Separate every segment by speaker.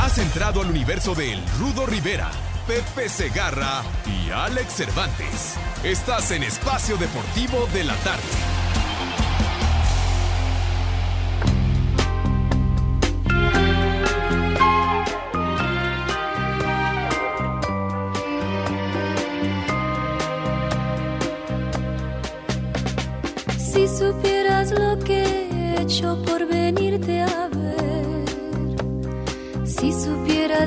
Speaker 1: Has entrado al universo de El Rudo Rivera, Pepe Segarra y Alex Cervantes. Estás en Espacio Deportivo de la Tarde.
Speaker 2: Si supieras lo que he hecho por venirte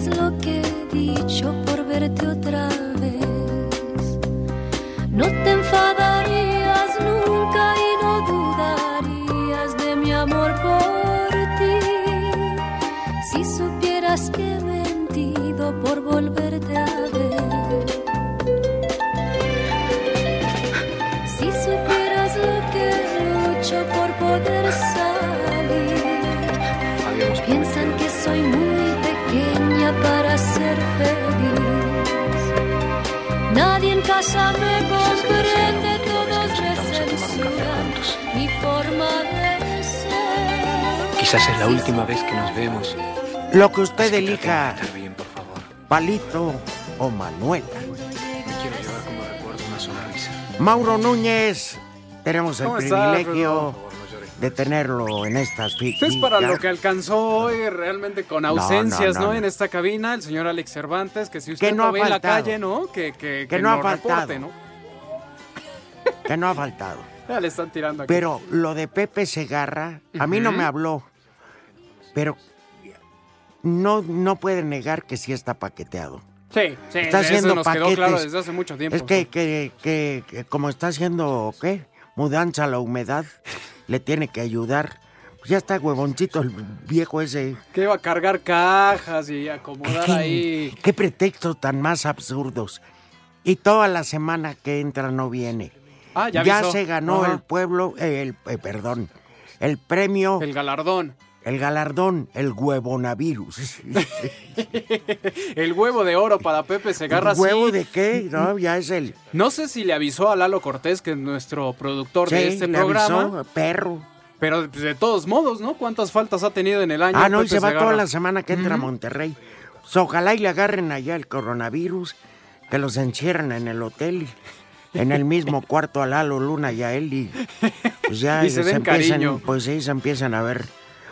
Speaker 2: lo que he dicho por verte otra vez, no te enfadarías nunca y no dudarías de mi amor por ti. Si supieras que he mentido por volverte Nadie en casa me comprende, todos me censuran mi forma de ser.
Speaker 3: Quizás es la última vez que nos vemos.
Speaker 4: Lo que usted
Speaker 3: Así que
Speaker 4: elija,
Speaker 3: estar bien, por favor.
Speaker 4: Palito o Manuela.
Speaker 3: Me quiero llevar como recuerdo una sonrisa.
Speaker 4: Mauro Núñez, tenemos el
Speaker 5: ¿Cómo estás,
Speaker 4: privilegio
Speaker 5: Rudo?
Speaker 4: De tenerlo en estas
Speaker 5: Esto es para lo que alcanzó hoy realmente con ausencias,
Speaker 4: no,
Speaker 5: ¿no?
Speaker 4: no, no.
Speaker 5: En esta cabina, el señor Alex Cervantes, que si usted
Speaker 4: Que no
Speaker 5: lo ve en la calle, ¿no? Que, que, que
Speaker 4: no ha faltado.
Speaker 5: reporte, ¿no?
Speaker 4: que no ha faltado.
Speaker 5: Ya le están tirando aquí.
Speaker 4: Pero lo de Pepe Segarra, a mí no me habló, pero no, no puede negar que sí está paqueteado.
Speaker 5: sí, sí,
Speaker 4: está haciendo
Speaker 5: nos
Speaker 4: paquetes.
Speaker 5: quedó claro desde hace mucho tiempo.
Speaker 4: Es que, que, que- que como está haciendo, ¿qué? Mudanza a la humedad, le tiene que ayudar. Pues ya está huevoncito el viejo ese.
Speaker 5: Que iba a cargar cajas y acomodar ahí.
Speaker 4: ¿Qué pretextos tan más absurdos? Y toda la semana que entra no viene.
Speaker 5: Ah, ya avisó.
Speaker 4: se ganó
Speaker 5: Ajá.
Speaker 4: el pueblo, eh, el, eh, perdón, el premio,
Speaker 5: El galardón.
Speaker 4: El galardón, el huevonavirus.
Speaker 5: El huevo de oro para Pepe Segarra.
Speaker 4: ¿El huevo
Speaker 5: sí.
Speaker 4: de qué? No, ya es el...
Speaker 5: No sé si le avisó a Lalo Cortés, que es nuestro productor de este
Speaker 4: le
Speaker 5: programa.
Speaker 4: avisó, perro.
Speaker 5: Pero pues, de todos modos, ¿no? ¿Cuántas faltas ha tenido en el año?
Speaker 4: Ah, no, y se va toda la semana que entra a. Monterrey. Pues, ojalá y le agarren allá el coronavirus, que los encierren en el hotel, en el mismo cuarto a Lalo Luna y a él, y pues ya
Speaker 5: Y se den
Speaker 4: empiezan,
Speaker 5: cariño.
Speaker 4: pues sí, se empiezan a ver.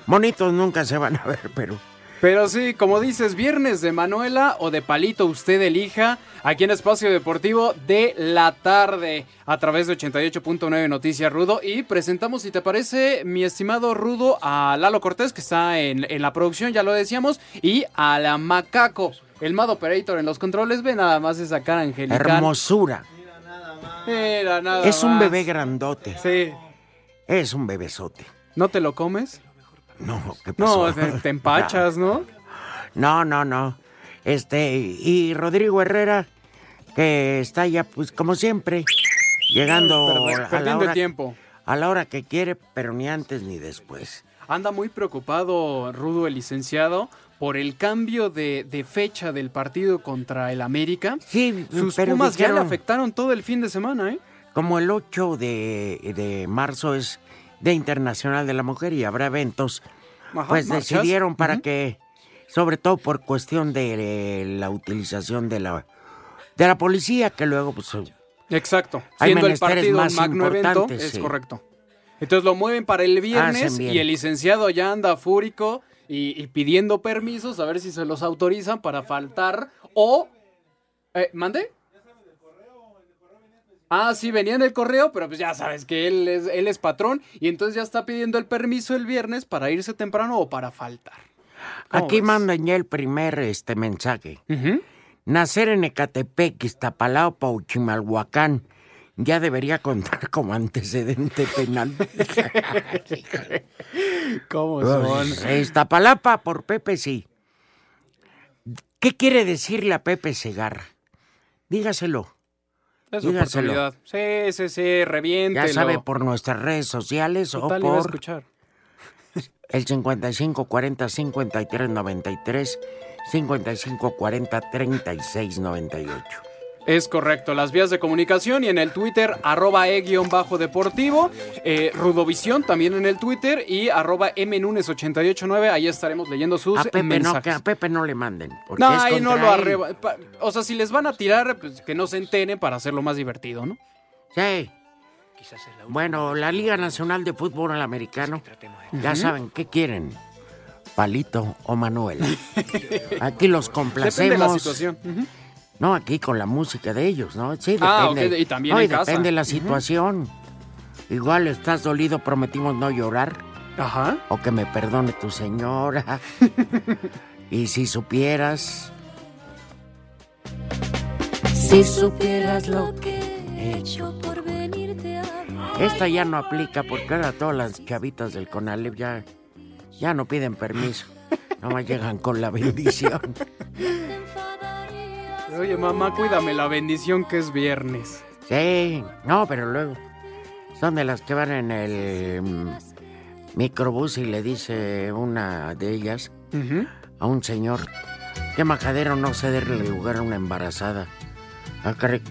Speaker 4: Monitos nunca se van a ver, pero
Speaker 5: Pero sí, como dices, viernes de Manuela o de Palito, usted elija, aquí en Espacio Deportivo de la tarde, a través de 88.9 Noticias Rudo. Y presentamos, si te parece, mi estimado Rudo, a Lalo Cortés, que está en, en la producción, ya lo decíamos, y a la Macaco, el Mad Operator en los controles. Ve nada más esa cara angelical.
Speaker 4: hermosura.
Speaker 5: Mira, nada
Speaker 4: Es un
Speaker 5: más.
Speaker 4: bebé grandote,
Speaker 5: Sí.
Speaker 4: es un bebesote.
Speaker 5: ¿No te lo comes?
Speaker 4: No, ¿qué pasó?
Speaker 5: No, te, te empachas, ¿no?
Speaker 4: No, no, no. Este, y Rodrigo Herrera, que está ya, pues como siempre, llegando a la hora,
Speaker 5: tiempo.
Speaker 4: a la hora que quiere, pero ni antes ni después.
Speaker 5: Anda muy preocupado Rudo, el licenciado, por el cambio de, de fecha del partido contra el América.
Speaker 4: Sí,
Speaker 5: Sus
Speaker 4: pero
Speaker 5: Pumas ya le afectaron todo el fin de semana, ¿eh?
Speaker 4: como el 8 de, de marzo es de Internacional de la Mujer y habrá eventos,
Speaker 5: Ajá,
Speaker 4: pues
Speaker 5: marchas.
Speaker 4: decidieron para
Speaker 5: Ujú.
Speaker 4: que, sobre todo por cuestión de eh, la utilización de la de la policía, que luego pues
Speaker 5: Exacto.
Speaker 4: Hay
Speaker 5: Siendo el partido un
Speaker 4: más
Speaker 5: magno evento, es
Speaker 4: sí.
Speaker 5: correcto. Entonces lo mueven para el viernes y el licenciado ya anda fúrico y, y pidiendo permisos a ver si se los autorizan para faltar o... Eh, ¿Mande? Ah, sí, venía en el correo, pero pues ya sabes que él es, él es patrón y entonces ya está pidiendo el permiso el viernes para irse temprano o para faltar. ¿Cómo
Speaker 4: aquí
Speaker 5: ves?
Speaker 4: mandan ya el primer este mensaje. Nacer en Ecatepec, Iztapalapa o Chimalhuacán ya debería contar como antecedente penal.
Speaker 5: ¿Cómo son?
Speaker 4: Iztapalapa por Pepe sí. ¿Qué quiere decirle a Pepe Segarra? Dígaselo.
Speaker 5: Es su oportunidad. Sí, sí, sí, reviéntelo.
Speaker 4: Ya sabe por nuestras redes sociales
Speaker 5: Total,
Speaker 4: o
Speaker 5: iba a
Speaker 4: por
Speaker 5: escuchar.
Speaker 4: el 55 40 53 93, 55 40 36 98.
Speaker 5: Es correcto, las vías de comunicación y en el Twitter, arroba e-deportivo, eh, Rudovisión también en el Twitter y arroba mnunes889, ahí estaremos leyendo sus
Speaker 4: A Pepe, no,
Speaker 5: mensajes.
Speaker 4: que a Pepe no le manden. porque
Speaker 5: No,
Speaker 4: es
Speaker 5: ahí no lo arreba. pa- O sea, si les van a tirar, pues que no se enteren para hacerlo más divertido, ¿no?
Speaker 4: Sí.
Speaker 3: Quizás es la última
Speaker 4: Bueno, la Liga Nacional de Fútbol Americano, ya saben, ¿qué quieren? Palito o Manuel. Aquí los complacemos.
Speaker 5: Depende de la situación.
Speaker 4: No, aquí con la música de ellos, ¿no? Sí, depende.
Speaker 5: Ah, ok, y también
Speaker 4: No,
Speaker 5: en
Speaker 4: y
Speaker 5: casa.
Speaker 4: depende de la situación. Igual estás dolido, prometimos no llorar.
Speaker 5: Ajá.
Speaker 4: O que me perdone tu señora. y si supieras,
Speaker 2: Si supieras lo que he hecho por venirte a
Speaker 4: esta ya no aplica porque ahora todas las chavitas del Conalep ya, ya no piden permiso. Nomás llegan con la bendición.
Speaker 5: Oye, mamá, cuídame la bendición que es viernes.
Speaker 4: Sí, no, pero luego son de las que van en el mm, microbús y le dice una de ellas
Speaker 5: Ujú.
Speaker 4: a un señor, qué majadero no cederle lugar a una embarazada. Ah, caray,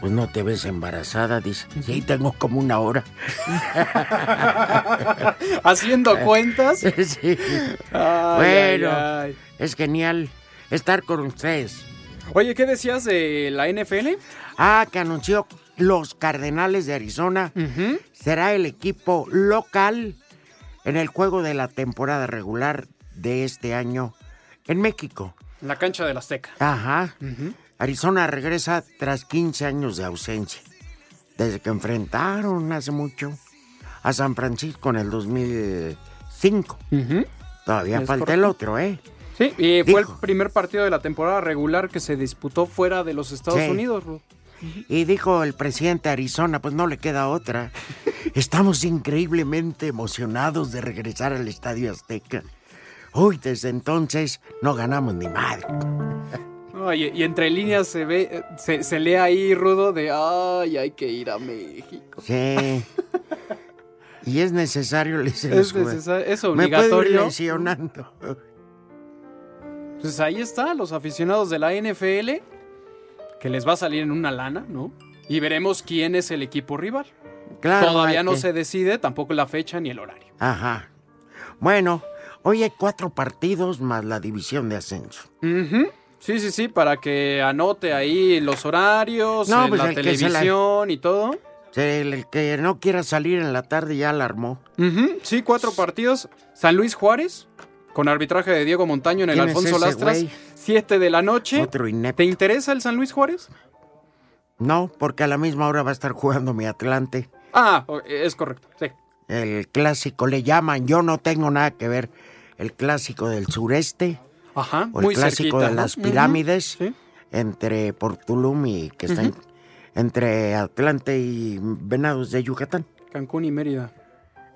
Speaker 4: pues no te ves embarazada, dice. Sí, tengo como una hora.
Speaker 5: Haciendo cuentas.
Speaker 4: sí,
Speaker 5: Ay,
Speaker 4: Bueno.
Speaker 5: ay.
Speaker 4: es genial estar con ustedes.
Speaker 5: Oye, ¿qué decías de la NFL?
Speaker 4: Ah, que anunció los Cardenales de Arizona. Será el equipo local en el juego de la temporada regular de este año en México.
Speaker 5: En la cancha del Azteca.
Speaker 4: Ajá. Arizona regresa tras 15 años de ausencia, desde que enfrentaron hace mucho a San Francisco en el 2005.
Speaker 5: Ujú.
Speaker 4: Todavía
Speaker 5: Es
Speaker 4: falta el otro, ¿eh?
Speaker 5: Sí, y fue el primer partido de la temporada regular que se disputó fuera de los Estados
Speaker 4: Sí.
Speaker 5: Unidos.
Speaker 4: Y dijo el presidente de Arizona, pues no le queda otra. Estamos increíblemente emocionados de regresar al Estadio Azteca. Uy, desde entonces no ganamos ni madre.
Speaker 5: Ay, y entre líneas se ve, se, se lee ahí, Rudo, de ay, hay que ir a México.
Speaker 4: Sí. Y es necesario, le dicen
Speaker 5: Es,
Speaker 4: los jueces.
Speaker 5: necesa- es
Speaker 4: Me puedo ir
Speaker 5: obligatorio.
Speaker 4: lesionando.
Speaker 5: Pues ahí está, los aficionados de la NFL, que les va a salir en una lana, ¿no? Y veremos quién es el equipo rival.
Speaker 4: Claro.
Speaker 5: Todavía no
Speaker 4: que-
Speaker 5: se decide tampoco la fecha ni el horario.
Speaker 4: Ajá. Bueno, hoy hay cuatro partidos más la división de ascenso.
Speaker 5: Sí, sí, sí, para que anote ahí los horarios,
Speaker 4: No,
Speaker 5: eh,
Speaker 4: pues
Speaker 5: la televisión y todo.
Speaker 4: El, que no quiera salir en la tarde ya alarmó.
Speaker 5: Sí, cuatro partidos. San Luis Juárez, con arbitraje de Diego Montaño en el
Speaker 4: ¿Quién es
Speaker 5: Alfonso Lastras,
Speaker 4: güey?
Speaker 5: siete de la noche.
Speaker 4: Otro inepto.
Speaker 5: ¿Te interesa el San Luis Juárez?
Speaker 4: No, porque a la misma hora va a estar jugando mi Atlante.
Speaker 5: Ah, es correcto, sí.
Speaker 4: El clásico le llaman, yo no tengo nada que ver. El clásico del sureste
Speaker 5: Ajá,
Speaker 4: o el
Speaker 5: muy
Speaker 4: clásico
Speaker 5: cerquita,
Speaker 4: de
Speaker 5: ¿no?
Speaker 4: las pirámides
Speaker 5: sí.
Speaker 4: entre Portulum y que está en- entre Atlante y Venados de Yucatán.
Speaker 5: Cancún y Mérida,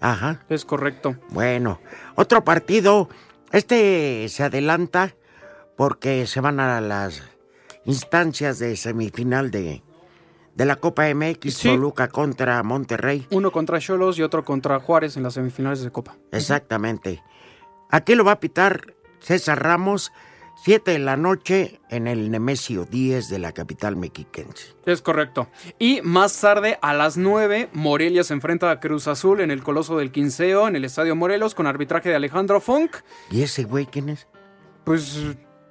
Speaker 4: Ajá.
Speaker 5: es correcto.
Speaker 4: Bueno, otro partido. Este se adelanta porque se van a las instancias de semifinal de, de la Copa MX,
Speaker 5: Sí.
Speaker 4: Toluca contra Monterrey.
Speaker 5: Uno contra Cholos y otro contra Juárez en las semifinales de Copa.
Speaker 4: Exactamente. Aquí lo va a pitar César Ramos, 7 de la noche en el Nemesio 10 de la capital mexiquense.
Speaker 5: Es correcto. Y más tarde, a las 9, Morelia se enfrenta a Cruz Azul en el Coloso del Quinceo, en el Estadio Morelos, con arbitraje de Alejandro Funk.
Speaker 4: ¿Y ese güey quién es?
Speaker 5: Pues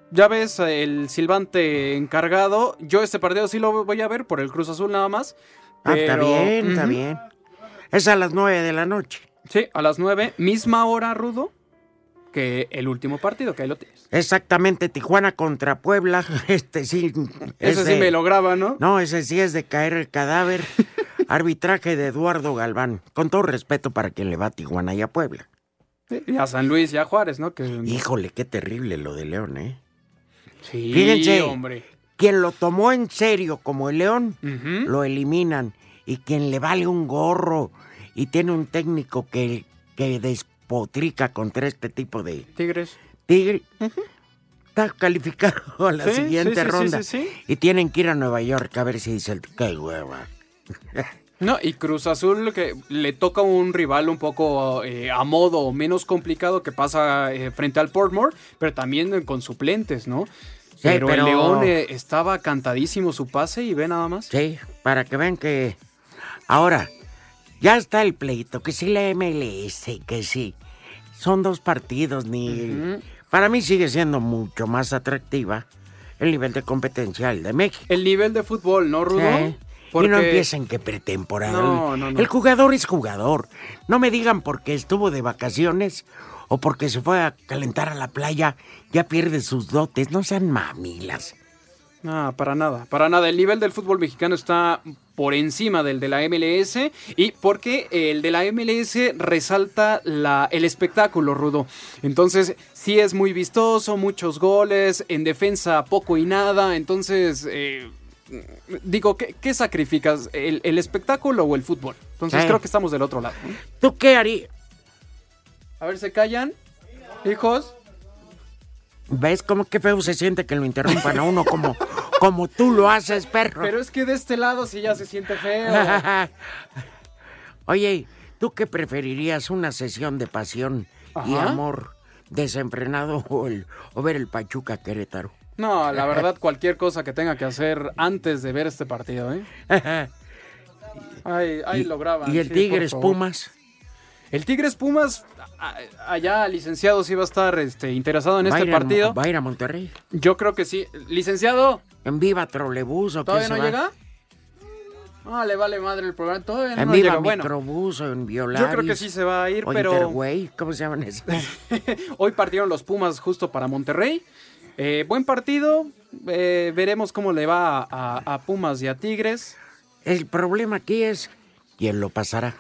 Speaker 5: ya ves, el silbante encargado. Yo este partido sí lo voy a ver por el Cruz Azul nada más.
Speaker 4: Ah, está bien, está bien. Es a las 9 de la noche.
Speaker 5: Sí, a las 9, misma hora, Rudo, que el último partido, que ahí lo tienes.
Speaker 4: Exactamente, Tijuana contra Puebla. Este sí. es
Speaker 5: Ese sí me lo graba, ¿no?
Speaker 4: No, ese sí es de caer el cadáver. Arbitraje de Eduardo Galván. Con todo respeto para quien le va a Tijuana y a Puebla.
Speaker 5: Sí, Y a San Luis y a Juárez, ¿no? Que,
Speaker 4: Híjole, qué terrible lo de León, ¿eh?
Speaker 5: sí,
Speaker 4: Fíjense.
Speaker 5: hombre.
Speaker 4: Quien lo tomó en serio como el León, lo eliminan. Y quien le vale un gorro y tiene un técnico que, que despotrica contra este tipo de
Speaker 5: Tigres.
Speaker 4: tigre. está calificado a la
Speaker 5: Sí,
Speaker 4: siguiente
Speaker 5: sí, sí, sí,
Speaker 4: ronda.
Speaker 5: sí, sí.
Speaker 4: Y tienen que ir a Nueva York a ver si dice el qué hueva.
Speaker 5: No, y Cruz Azul que le toca un rival un poco eh, a modo o menos complicado que pasa eh, frente al Portmore, pero también con suplentes, ¿no? pero,
Speaker 4: pero-
Speaker 5: el León eh, estaba cantadísimo su pase y ve nada más.
Speaker 4: Sí, para que vean que. Ahora, ya está el pleito, que si la MLS, que sí. Son dos partidos, ni. Para mí sigue siendo mucho más atractiva el nivel de competencia el de México.
Speaker 5: El nivel de fútbol, ¿no, Rudo?
Speaker 4: Sí.
Speaker 5: Porque-
Speaker 4: Y no empiecen que pretemporada.
Speaker 5: No, no, no.
Speaker 4: El jugador es jugador. No me digan porque estuvo de vacaciones o porque se fue a calentar a la playa, ya pierde sus dotes. No sean mamilas.
Speaker 5: No, para nada, para nada. El nivel del fútbol mexicano está por encima del de la MLS y porque el de la MLS resalta la, el espectáculo, Rudo. Entonces, sí es muy vistoso, muchos goles, en defensa poco y nada. Entonces, eh, digo, ¿qué, qué sacrificas? ¿El, el espectáculo o el fútbol? Entonces,
Speaker 4: Sí.
Speaker 5: creo que estamos del otro lado.
Speaker 4: ¿Tú qué harías?
Speaker 5: A ver, ¿se callan? Hijos.
Speaker 4: ¿Ves cómo qué feo se siente que lo interrumpan a uno como, como tú lo haces, perro?
Speaker 5: Pero es que de este lado sí ya se siente feo.
Speaker 4: Oye, ¿tú qué preferirías? ¿Una sesión de pasión y amor desenfrenado o, el- o ver el Pachuca Querétaro?
Speaker 5: No, la verdad, cualquier cosa que tenga que hacer antes de ver este partido, ¿eh? Ahí, ahí
Speaker 4: y,
Speaker 5: lo graban.
Speaker 4: ¿Y el
Speaker 5: sí,
Speaker 4: Tigres. Pumas?
Speaker 5: El Tigres Pumas, allá, licenciado, sí va a estar este, interesado en
Speaker 4: ¿Va a
Speaker 5: este
Speaker 4: a-
Speaker 5: partido.
Speaker 4: ¿Va a ir a Monterrey?
Speaker 5: Yo creo que sí. Licenciado,
Speaker 4: ¿En Viva Trolebús o
Speaker 5: ¿todavía no
Speaker 4: va?
Speaker 5: llega? Ah, le vale madre el programa. Todavía no
Speaker 4: En
Speaker 5: nos
Speaker 4: Viva
Speaker 5: llega. Bueno,
Speaker 4: o en Violaris.
Speaker 5: yo creo que sí se va a ir,
Speaker 4: o
Speaker 5: pero
Speaker 4: Interway, ¿cómo se llaman esos?
Speaker 5: hoy partieron los Pumas justo para Monterrey. Eh, buen partido. eh, veremos cómo le va a, a- a Pumas y a Tigres.
Speaker 4: El problema aquí es quién lo pasará.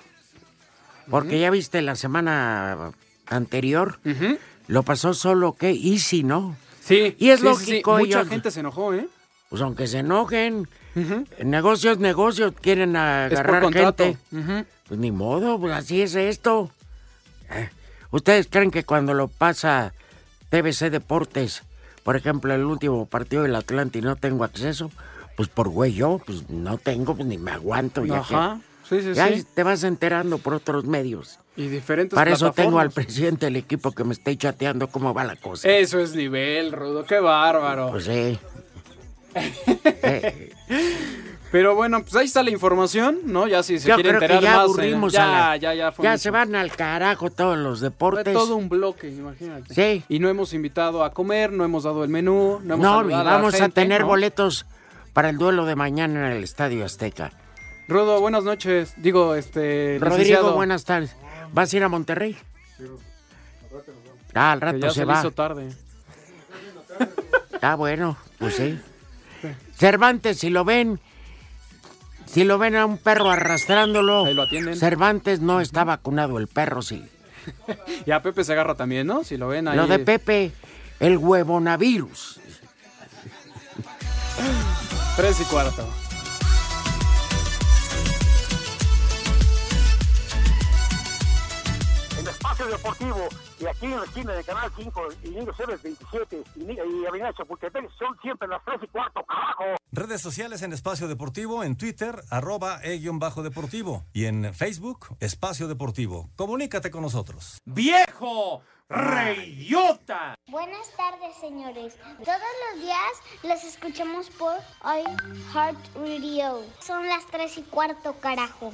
Speaker 4: Porque ya viste la semana anterior, lo pasó solo que Easy, ¿no?
Speaker 5: Sí.
Speaker 4: Y es
Speaker 5: sí, sí, sí.
Speaker 4: lógico,
Speaker 5: Mucha
Speaker 4: ellos-
Speaker 5: gente se enojó, ¿eh?
Speaker 4: Pues aunque se enojen, negocios, negocios, quieren
Speaker 5: Es por
Speaker 4: agarrar gente. Pues ni modo, pues así es esto. Eh, ¿Ustedes creen que cuando lo pasa TBC Deportes, por ejemplo, el último partido del Atlante y no tengo acceso? Pues por güey yo, pues no tengo, pues ni me aguanto. Ya
Speaker 5: Ajá. Sí, sí,
Speaker 4: Ya
Speaker 5: sí.
Speaker 4: te vas enterando por otros medios.
Speaker 5: Y diferentes
Speaker 4: Para eso tengo al presidente del equipo que me esté chateando cómo va la cosa.
Speaker 5: Eso es nivel, Rudo. Qué bárbaro.
Speaker 4: Pues sí. Eh,
Speaker 5: Pero bueno, pues ahí está la información, ¿no? Ya si se
Speaker 4: yo
Speaker 5: quiere
Speaker 4: creo que
Speaker 5: enterar
Speaker 4: ya
Speaker 5: más. eh, ya,
Speaker 4: a la-
Speaker 5: ya, ya, fue
Speaker 4: ya se van al carajo todos los
Speaker 5: Fue
Speaker 4: deportes.
Speaker 5: todo un bloque, imagínate.
Speaker 4: Sí.
Speaker 5: Y no hemos invitado a comer, no hemos dado el menú, no hemos
Speaker 4: No, y
Speaker 5: saludado a la
Speaker 4: vamos a tener
Speaker 5: ¿no?
Speaker 4: boletos para el duelo de mañana en el Estadio Azteca.
Speaker 5: Rudo, buenas noches. Digo, este.
Speaker 4: Rodrigo,
Speaker 5: licenciado,
Speaker 4: buenas tardes. ¿Vas a ir a Monterrey? Ah, al
Speaker 5: que
Speaker 4: rato
Speaker 5: ya
Speaker 4: se,
Speaker 5: se,
Speaker 4: va.
Speaker 5: hizo tarde.
Speaker 4: Ah, bueno, pues sí. Cervantes, si lo ven, si lo ven a un perro arrastrándolo,
Speaker 5: Ahí lo atienden.
Speaker 4: Cervantes no está vacunado, el perro sí.
Speaker 5: Y a Pepe se agarra también, ¿no? Si lo ven ahí.
Speaker 4: Lo de Pepe, el huevonavirus.
Speaker 5: Tres y cuarto.
Speaker 6: Deportivo y aquí en la esquina de Canal 5 y Niño Ceres 27 y, y Avenida Chapultepec son siempre las 3 y cuarto, carajo.
Speaker 7: Redes sociales en Espacio Deportivo, en Twitter, arroba e-bajo deportivo. Y en Facebook, Espacio Deportivo. Comunícate con nosotros.
Speaker 8: ¡Viejo! ¡Reyota!
Speaker 9: Buenas tardes, señores. Todos los días los escuchamos por iHeart Radio. Son las 3 y cuarto, carajo.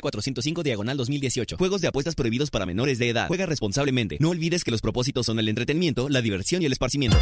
Speaker 10: 405 diagonal 2018. Juegos de apuestas prohibidos para menores de edad. Juega responsablemente. No olvides que los propósitos son el entretenimiento, la diversión y el esparcimiento.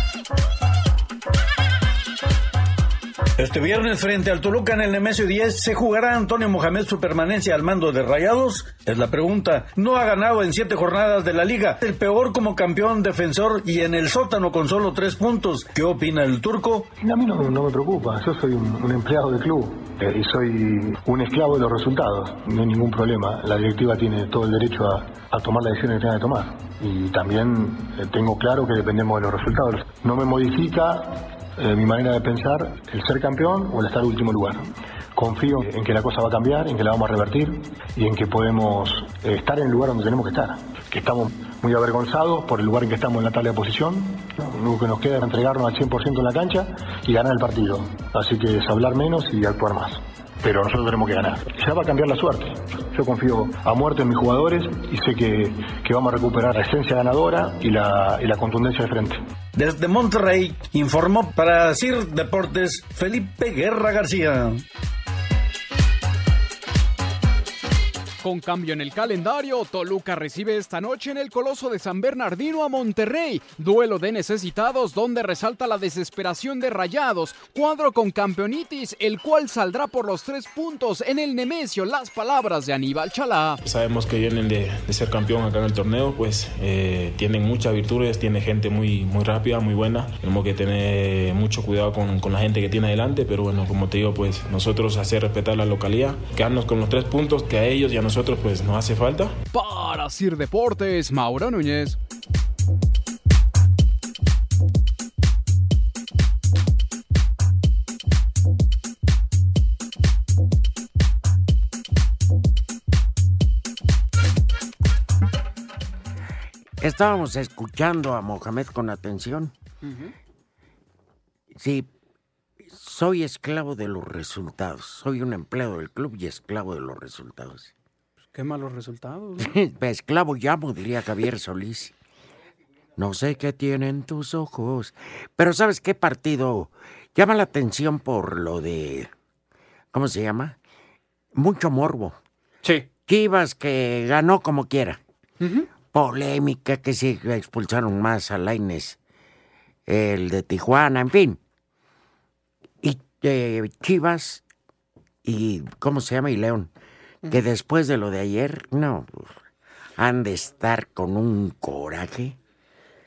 Speaker 11: Este viernes frente al Toluca en el Nemesio 10 se jugará Antonio Mohamed su permanencia al mando de Rayados. Es la pregunta. No ha ganado en siete jornadas de la liga. El peor como campeón defensor y en el sótano con solo tres puntos. ¿Qué opina el turco?
Speaker 12: A mí no, no me preocupa. Yo soy un, empleado del club eh, y soy un esclavo de los resultados. No hay ningún problema. La directiva tiene todo el derecho a, a tomar la decisión que tenga que tomar. Y también eh, tengo claro que dependemos de los resultados. No me modifica eh, mi manera de pensar el ser campeón o el estar último lugar. Confío en que la cosa va a cambiar, en que la vamos a revertir y en que podemos eh, estar en el lugar donde tenemos que estar. Que estamos muy avergonzados por el lugar en que estamos en la tabla de posición. Lo que nos queda es entregarnos al 100% en la cancha y ganar el partido. Así que es hablar menos y actuar más pero nosotros tenemos que ganar. Ya va a cambiar la suerte. Yo confío a muerte en mis jugadores y sé que, que vamos a recuperar la esencia ganadora y la, y la contundencia de frente.
Speaker 11: Desde Monterrey informó para CIR Deportes Felipe Guerra García.
Speaker 13: Con cambio en el calendario, Toluca recibe esta noche en el Coloso de San Bernardino a Monterrey. Duelo de necesitados donde resalta la desesperación de Rayados. Cuadro con campeonitis, el cual saldrá por los tres puntos en el Nemesio. Las palabras de Aníbal Chalá.
Speaker 14: Sabemos que vienen de, ser campeón acá en el torneo, pues eh, tienen muchas virtudes, tiene gente muy, muy rápida, muy buena. Tenemos que tener mucho cuidado con, con la gente que tiene adelante, pero bueno, como te digo, pues nosotros hacer respetar la localidad, quedarnos con los tres puntos que a ellos y a nosotros pues nos hace falta.
Speaker 13: Para Sir Deportes, Mauro Núñez.
Speaker 4: Estábamos escuchando a Mohamed con atención. Sí, soy esclavo de los resultados. Soy un empleado del club y esclavo de los resultados.
Speaker 5: Qué malos resultados.
Speaker 4: esclavo llamo, diría Javier Solís. No sé qué tienen tus ojos. Pero ¿sabes qué partido llama la atención por lo de... ¿Cómo se llama? Mucho morbo.
Speaker 5: Sí.
Speaker 4: Chivas que ganó como quiera. Polémica que si expulsaron más a Laines, el de Tijuana, en fin. Y eh, Chivas y, ¿cómo se llama? Y León. Que después de lo de ayer, no, han de estar con un coraje.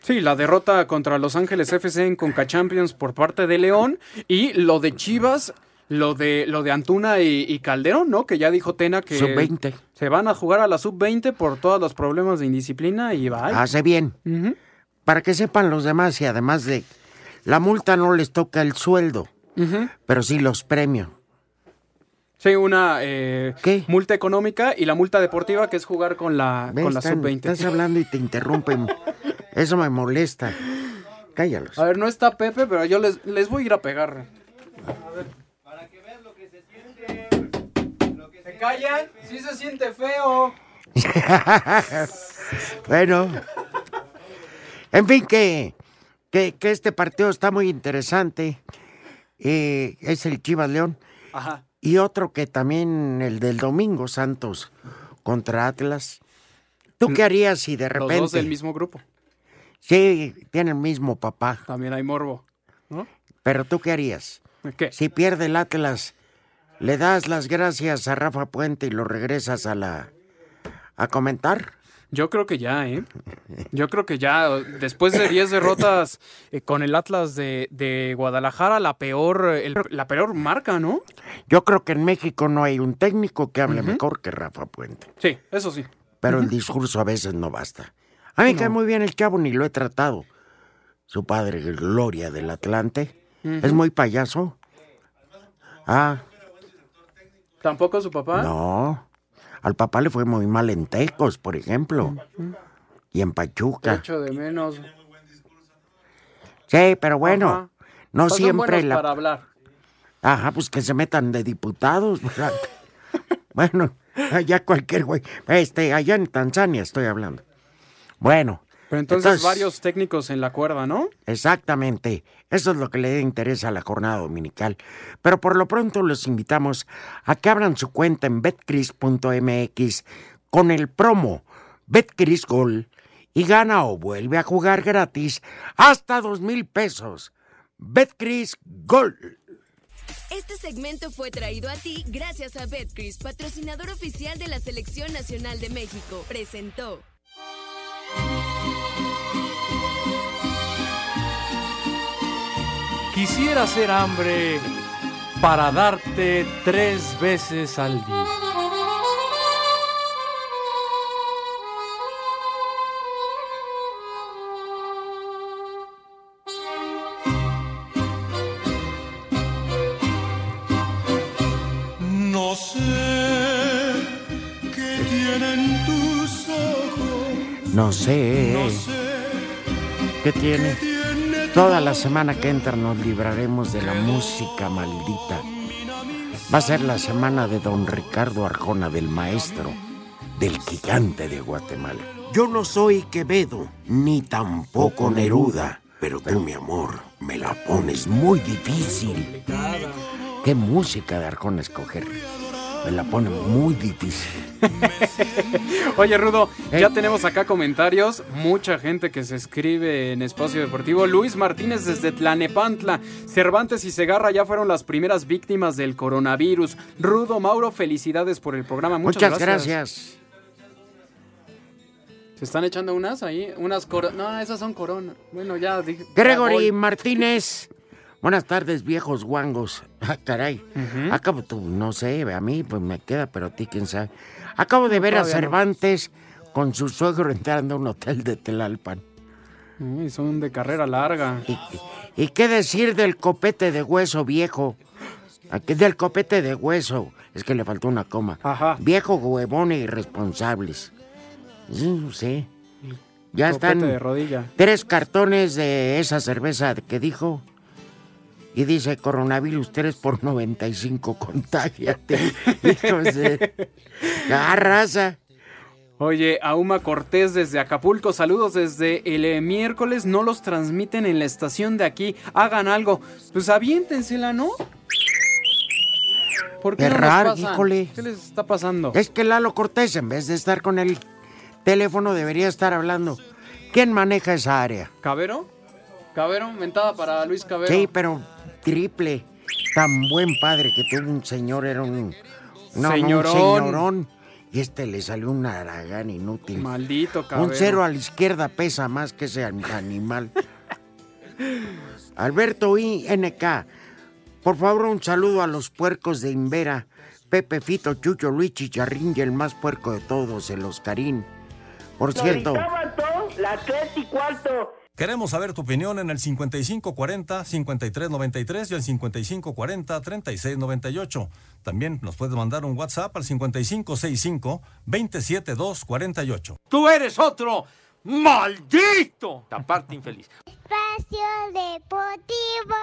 Speaker 5: Sí, la derrota contra Los Ángeles FC en Conca Champions por parte de León y lo de Chivas, lo de lo de Antuna y, y Calderón, ¿no? Que ya dijo Tena que
Speaker 4: Sub-20.
Speaker 5: se van a jugar a la sub-20 por todos los problemas de indisciplina y va.
Speaker 4: Hace bien. Para que sepan los demás y además de la multa no les toca el sueldo, pero sí los premios.
Speaker 5: Sí, una eh, multa económica y la multa deportiva que es jugar con la, la
Speaker 4: Están-
Speaker 5: sub-20.
Speaker 4: Estás hablando y te interrumpen. Eso me molesta. Cállalos.
Speaker 5: A ver, no está Pepe, pero yo les, les voy a ir a pegar. ¿Se callan? Sí se siente feo.
Speaker 4: bueno. En fin, que, que, que este partido está muy interesante. Eh, es el Chivas León.
Speaker 5: Ajá.
Speaker 4: Y otro que también, el del domingo, Santos contra Atlas. ¿Tú qué harías si de
Speaker 5: Los
Speaker 4: repente...
Speaker 5: dos del mismo grupo.
Speaker 4: Sí, tienen el mismo papá.
Speaker 5: También hay morbo. ¿no?
Speaker 4: Pero tú qué harías?
Speaker 5: ¿Qué?
Speaker 4: Si pierde el Atlas, ¿le das las gracias a Rafa Puente y lo regresas a la... a comentar?
Speaker 5: Yo creo que ya, ¿eh? Yo creo que ya, después de 10 derrotas eh, con el Atlas de, de Guadalajara, la peor, el- la peor marca, ¿no?
Speaker 4: Yo creo que en México no hay un técnico que hable mejor que Rafa Puente.
Speaker 5: Sí, eso sí.
Speaker 4: Pero el discurso a veces no basta. A mí me cae muy bien el chavo, ni lo he tratado. Su padre, Gloria del Atlante, es muy payaso. Ah,
Speaker 5: ¿Tampoco su papá?
Speaker 4: no. Al papá le fue muy mal en Tecos, por ejemplo. Y en Pachuca.
Speaker 5: Echo de menos.
Speaker 4: Sí, pero bueno,
Speaker 5: Ajá.
Speaker 4: no
Speaker 5: Pues son
Speaker 4: siempre
Speaker 5: buenos
Speaker 4: la...
Speaker 5: para hablar.
Speaker 4: Ajá, pues que se metan de diputados. ¿verdad? bueno, allá cualquier güey. Este, allá en Tanzania estoy hablando. Bueno.
Speaker 5: Pero entonces, varios técnicos en la cuerda, ¿no?
Speaker 4: Exactamente. Eso es lo que le interesa a la jornada dominical. Pero por lo pronto los invitamos a que abran su cuenta en betcris.mx con el promo Betcris Gol y gana o vuelve a jugar gratis hasta dos mil pesos. Betcris Gol.
Speaker 15: Este segmento fue traído a ti gracias a Betcris, patrocinador oficial de la Selección Nacional de México. Presentó.
Speaker 8: Quisiera hacer hambre para darte tres veces al día.
Speaker 16: Sé.
Speaker 4: No sé ¿Qué tiene? Toda la semana que entra nos libraremos de la música maldita. Va a ser la semana de don Ricardo Arjona, del maestro, del gigante de Guatemala. Yo no soy Quevedo, ni tampoco Neruda, pero tú, mi amor, me la pones muy difícil. ¿Qué música de Arjona escoger? Me la pone muy difícil.
Speaker 5: Oye, Rudo,
Speaker 4: Eh.
Speaker 5: ya tenemos acá comentarios. Mucha gente que se escribe en Espacio Deportivo. Luis Martínez desde Tlanepantla. Cervantes y Segarra ya fueron las primeras víctimas del coronavirus. Rudo, Mauro, felicidades por el programa. Muchas,
Speaker 4: Muchas gracias.
Speaker 5: Se están echando unas ahí, unas coronas. No, esas son coronas. Bueno, ya dije.
Speaker 4: Gregory. Martínez. Buenas tardes, viejos guangos. Ah, caray. Acabo, tú, no sé, a mí pues me queda, pero a ti quién sabe. Acabo de ver a
Speaker 5: no.
Speaker 4: Cervantes con su suegro entrando a un hotel de Telalpan.
Speaker 5: Son de carrera larga.
Speaker 4: ¿Y qué decir del copete de hueso viejo? Aquí del copete de hueso. Es que le faltó una coma. Viejo huevón e irresponsables. Sí, sí. Ya
Speaker 5: Copete
Speaker 4: están
Speaker 5: de rodilla.
Speaker 4: tres cartones de esa cerveza que dijo. Y dice, coronavirus 3 por 95, contágiate. Hijos de... Ah, raza.
Speaker 5: Oye, Auma Cortés desde Acapulco, saludos desde el eh, miércoles, no los transmiten en la estación de aquí, hagan algo. Pues aviéntensela, ¿no? ¿Por qué no
Speaker 4: híjole.
Speaker 5: ¿Qué les está pasando?
Speaker 4: Es que Lalo Cortés, en vez de estar con el teléfono, debería estar hablando. ¿Quién maneja esa área?
Speaker 5: ¿Cabero? ¿Cabero? Mentada para Luis Cabero.
Speaker 4: Sí, pero triple. Tan buen padre que tuvo un señor, era un... No, no, un
Speaker 5: Señorón.
Speaker 4: señorón. Y este le salió un aragán inútil.
Speaker 5: Maldito Cabero.
Speaker 4: Un cero a la izquierda pesa más que ese animal. Alberto INK, por favor un saludo a los puercos de Invera. Pepe, Fito, Chucho, Luis Chicharrín y el más puerco de todos, el Oscarín. Por cierto,
Speaker 17: las tres y cuarto.
Speaker 7: Queremos saber tu opinión en el 5540-5393 y el 5540-3698. También nos puedes mandar un WhatsApp al 5565-27248.
Speaker 8: ¡Tú eres otro maldito! Taparte infeliz.
Speaker 9: Espacio Deportivo.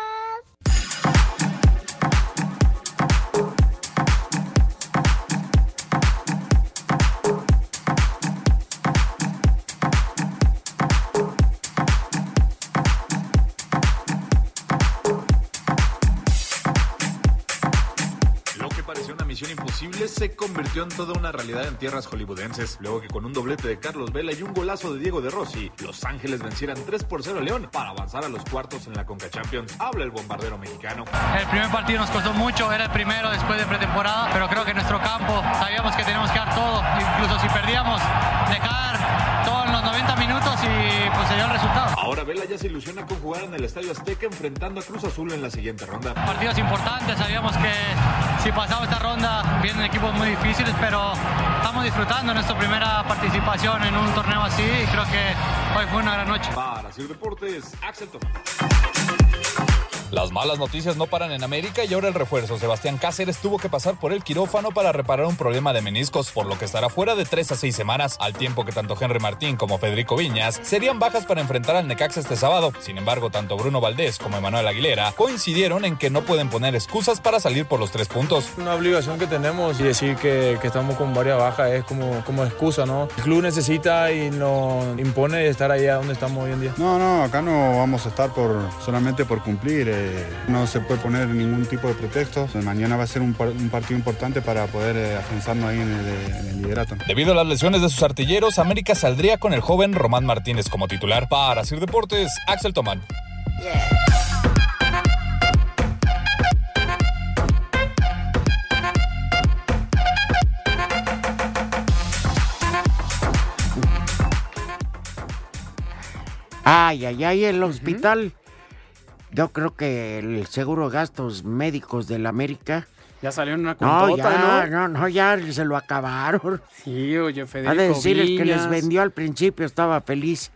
Speaker 18: Se convirtió en toda una realidad en tierras hollywoodenses, luego que con un doblete de Carlos Vela y un golazo de Diego de Rossi, Los Ángeles vencieran 3 por 0 a León para avanzar a los cuartos en la Conca Champions. Habla el bombardero mexicano.
Speaker 19: El primer partido nos costó mucho, era el primero después de pretemporada, pero creo que nuestro campo sabíamos que teníamos que dar todo, incluso si perdíamos, dejar en 90 minutos y pues se dio el resultado.
Speaker 18: Ahora Vela ya se ilusiona con jugar en el Estadio Azteca enfrentando a Cruz Azul en la siguiente ronda.
Speaker 19: Partidos importantes, sabíamos que si pasaba esta ronda vienen equipos muy difíciles, pero estamos disfrutando nuestra primera participación en un torneo así y creo que hoy fue una gran noche.
Speaker 18: Para Sir Deportes, Axel Tomás.
Speaker 20: Las malas noticias no paran en América y ahora el refuerzo Sebastián Cáceres tuvo que pasar por el quirófano para reparar un problema de meniscos, por lo que estará fuera de 3 a 6 semanas, al tiempo que tanto Henry Martín como Federico Viñas serían bajas para enfrentar al Necaxa este sábado. Sin embargo, tanto Bruno Valdés como Emanuel Aguilera coincidieron en que no pueden poner excusas para salir por los tres puntos.
Speaker 21: Una obligación que tenemos y decir que, que estamos con varias bajas es como, como excusa, ¿no? El club necesita y nos impone estar allá donde estamos hoy en día.
Speaker 22: No, no, acá no vamos a estar por solamente por cumplir. eh, no se puede poner ningún tipo de pretexto. Mañana va a ser un, partido importante para poder eh, afianzarnos ahí eh, en el, liderato.
Speaker 20: Debido a las lesiones de sus artilleros, América saldría con el joven Román Martínez como titular. Para Sir Deportes, Axel Tomán.
Speaker 4: Ay, ay, ay, el hospital yo creo que el seguro de gastos médicos de la América.
Speaker 5: Ya salió en una
Speaker 4: No,
Speaker 5: contota,
Speaker 4: ya,
Speaker 5: ¿no?
Speaker 4: no, no, ya se lo acabaron.
Speaker 5: Sí, oye,
Speaker 4: Ha
Speaker 5: Federico
Speaker 4: de decir el que les vendió al principio estaba feliz.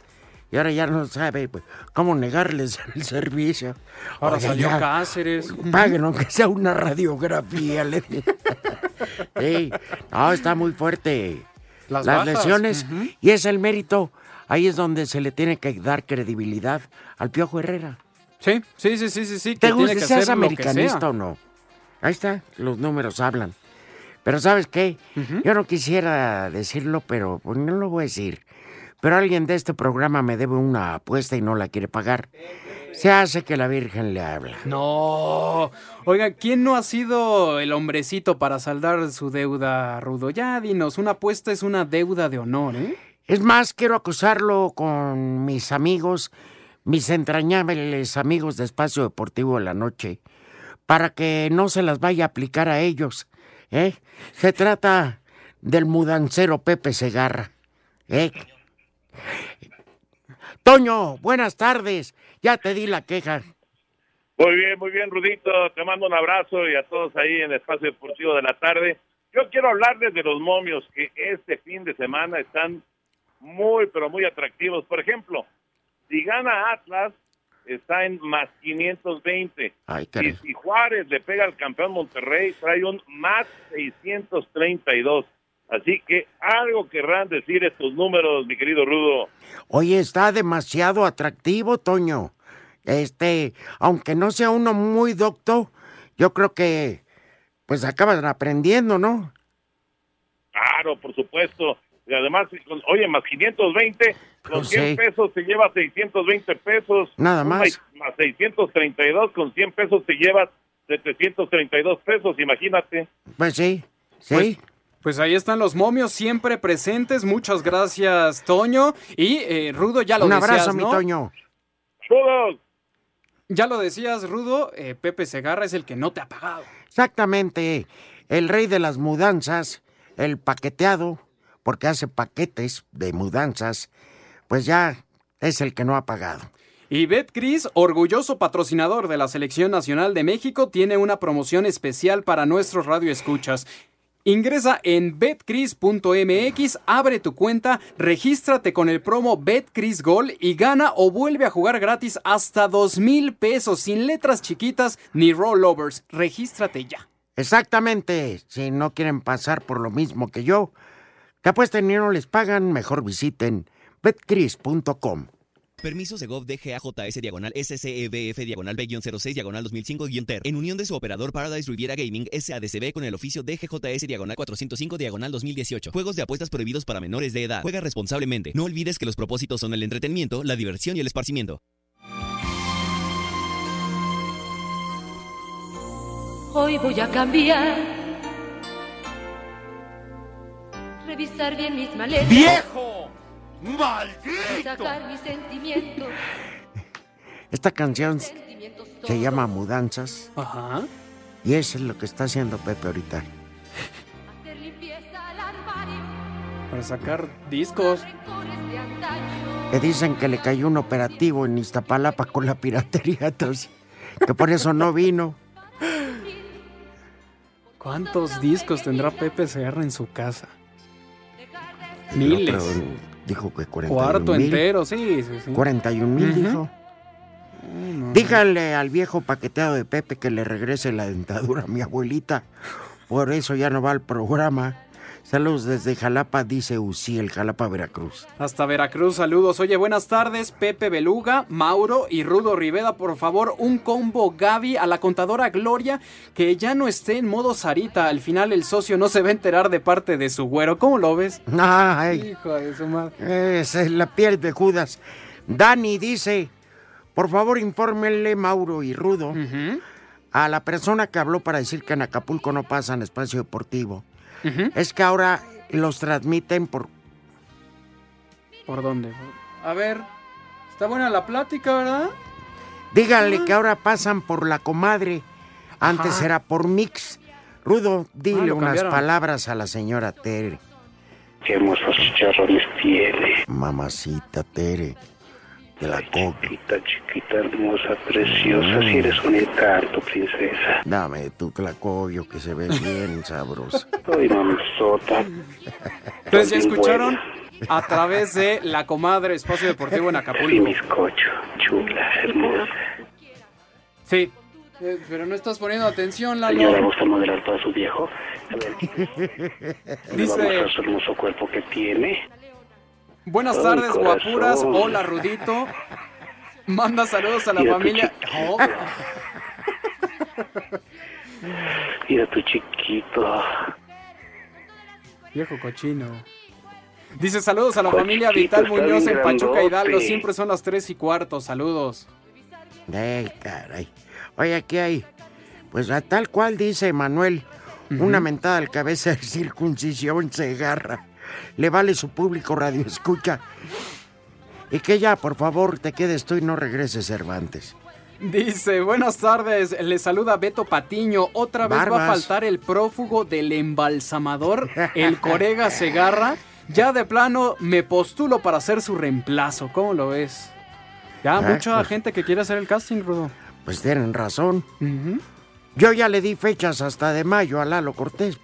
Speaker 4: Y ahora ya no sabe pues, cómo negarles el servicio.
Speaker 5: Ahora salió
Speaker 4: ya,
Speaker 5: Cáceres.
Speaker 4: Paguen aunque sea una radiografía. le sí, no, está muy fuerte.
Speaker 5: Las
Speaker 4: Las, lesiones.
Speaker 5: ujú.
Speaker 4: Y es el mérito. Ahí es donde se le tiene que dar credibilidad al Piojo Herrera.
Speaker 5: Sí, sí, sí, sí, sí.
Speaker 4: ¿Te gusta,
Speaker 5: que
Speaker 4: seas
Speaker 5: que
Speaker 4: americanista o no? Ahí está, los números hablan. Pero ¿sabes qué? Yo no quisiera decirlo, pero pues, no lo voy a decir. Pero alguien de este programa me debe una apuesta y no la quiere pagar. Se hace que la Virgen le habla.
Speaker 5: No. Oiga, ¿quién no ha sido el hombrecito para saldar su deuda, Rudo? Ya, dinos, una apuesta es una deuda de honor, ¿eh?
Speaker 4: Es más, quiero acusarlo con mis amigos, mis entrañables amigos de Espacio Deportivo de la Noche, para que no se las vaya a aplicar a ellos. ¿eh? Se trata del mudancero Pepe Segarra. ¿eh? Toño, buenas tardes. Ya te di la queja.
Speaker 23: Muy bien, muy bien, Rudito. Te mando un abrazo y a todos ahí en Espacio Deportivo de la tarde. Yo quiero hablarles de los momios que este fin de semana están muy, pero muy atractivos. Por ejemplo, si gana Atlas, está en más 520.
Speaker 4: Ay,
Speaker 23: Y si Juárez le pega al campeón Monterrey, trae un más 632. Así que algo querrán decir estos números, mi querido Rudo.
Speaker 4: Oye, está demasiado atractivo, Toño. Este, aunque no sea uno muy docto, yo creo que pues acaban aprendiendo, ¿no?
Speaker 23: Claro, por supuesto. Y además, con- oye, más 520, con
Speaker 4: Pues
Speaker 23: 100
Speaker 4: sí.
Speaker 23: pesos te llevas 620 pesos.
Speaker 4: Nada más.
Speaker 23: Más 632, con 100 pesos te llevas 732 pesos, imagínate.
Speaker 4: Pues sí, sí.
Speaker 5: Pues, pues ahí están los momios siempre presentes. Muchas gracias, Toño. Y eh, Rudo, ya lo
Speaker 4: Un
Speaker 5: decías,
Speaker 4: abrazo, mi
Speaker 5: ¿no?
Speaker 4: Toño.
Speaker 5: Ya lo decías, Rudo. eh, Pepe Segarra es el que no te ha pagado.
Speaker 4: Exactamente. El rey de las mudanzas, el paqueteado, porque hace paquetes de mudanzas, pues ya es el que no ha pagado.
Speaker 5: Y Betcris, orgulloso patrocinador de la Selección Nacional de México, tiene una promoción especial para nuestros radioescuchas. Ingresa en betcris.mx, abre tu cuenta, regístrate con el promo Betcris Gol y gana o vuelve a jugar gratis hasta dos mil pesos sin letras chiquitas ni rollovers. Regístrate ya.
Speaker 4: Exactamente. Si no quieren pasar por lo mismo que yo, que apuesten y no les pagan, mejor visiten betcris.com.
Speaker 10: Permiso Segov DGAJS diagonal SCEBF diagonal B-06 diagonal 2005-TER. En unión de su operador Paradise Riviera Gaming SADCB con el oficio DGJS diagonal 405 diagonal 2018. Juegos de apuestas prohibidos para menores de edad. Juega responsablemente. No olvides que los propósitos son el entretenimiento, la diversión y el esparcimiento.
Speaker 2: Hoy voy a cambiar. Revisar bien mis maletas.
Speaker 4: ¡Viejo!
Speaker 2: Sacar mis sentimientos.
Speaker 4: Esta canción se llama Mudanzas.
Speaker 5: Ajá.
Speaker 4: Y eso es lo que está haciendo Pepe ahorita.
Speaker 2: Hacer limpieza al armario.
Speaker 5: Para sacar discos.
Speaker 4: Que dicen que le cayó un operativo en Iztapalapa con la piratería, entonces, que por eso no vino.
Speaker 5: ¿Cuántos discos tendrá Pepe Segarra en su casa? Miles.
Speaker 4: Otro dijo que 41
Speaker 5: Cuarto
Speaker 4: mil.
Speaker 5: entero, sí, sí, sí.
Speaker 4: 41 mil
Speaker 5: Ujú.
Speaker 4: dijo. Dígale al viejo paqueteado de Pepe que le regrese la dentadura a mi abuelita. Por eso ya no va al programa. Saludos desde Jalapa, dice Uciel, Jalapa, Veracruz.
Speaker 5: Hasta Veracruz, saludos. Oye, buenas tardes, Pepe Beluga, Mauro y Rudo Riveda. Por favor, un combo Gaby a la contadora Gloria que ya no esté en modo Sarita. Al final el socio no se va a enterar de parte de su güero. ¿Cómo lo ves?
Speaker 4: Ay,
Speaker 5: Hijo de su madre.
Speaker 4: esa es la piel de Judas. Dani dice, por favor infórmenle Mauro y Rudo a la persona que habló para decir que en Acapulco no pasan espacio deportivo. Es que ahora los transmiten por...
Speaker 5: ¿Por dónde? A ver, está buena la plática, ¿verdad?
Speaker 4: Díganle que ahora pasan por la comadre. Antes
Speaker 5: Ajá.
Speaker 4: era por Mix. Rudo, dile
Speaker 5: Ah,
Speaker 4: unas
Speaker 5: cambiaron.
Speaker 4: palabras a la señora Tere.
Speaker 24: Qué hermosos chicharrones tiene.
Speaker 4: Mamacita Tere. La cojo.
Speaker 24: Chiquita, chiquita, hermosa, preciosa,
Speaker 4: Mm.
Speaker 24: si eres un encanto, princesa.
Speaker 4: Dame tu tlacoyo que se ve bien sabroso.
Speaker 24: Ay, mamazota.
Speaker 5: Entonces ya escucharon a través de La Comadre Espacio Deportivo en
Speaker 24: Sí,
Speaker 5: Acapulco.
Speaker 24: bizcocho, chula, hermosa.
Speaker 5: Sí. Eh, pero no estás poniendo atención,
Speaker 24: Señora,
Speaker 5: Lalo.
Speaker 24: ¿gusta moderar para su viejo? A ver,
Speaker 5: Dice-
Speaker 24: va a su hermoso cuerpo que tiene.
Speaker 5: Buenas
Speaker 24: Ay,
Speaker 5: tardes,
Speaker 24: corazón.
Speaker 5: guapuras. Hola, Rudito. Manda saludos a la
Speaker 24: Mira
Speaker 5: familia. Oh,
Speaker 24: Mira tu chiquito.
Speaker 5: viejo cochino. Dice saludos a la
Speaker 24: Cochito,
Speaker 5: familia Vital Muñoz en Pachuca. Hidalgo. Siempre son las tres y cuarto. Saludos.
Speaker 4: Ay, caray. Oye, aquí hay. Pues a tal cual dice Manuel, una mentada al cabeza de circuncisión se agarra. Le vale su público radio escucha. Y que ya, por favor, te quedes tú y no regreses Cervantes.
Speaker 5: Dice, buenas tardes, le saluda Beto Patiño. Otra vez va a faltar el prófugo del embalsamador, el Corega Segarra. Ya de plano me postulo para ser su reemplazo. ¿Cómo lo ves? Ya
Speaker 4: Ah,
Speaker 5: mucha
Speaker 4: pues-
Speaker 5: gente que quiere hacer el casting, Rudo.
Speaker 4: Pues tienen razón. Yo ya le di fechas hasta de mayo a Lalo Cortés.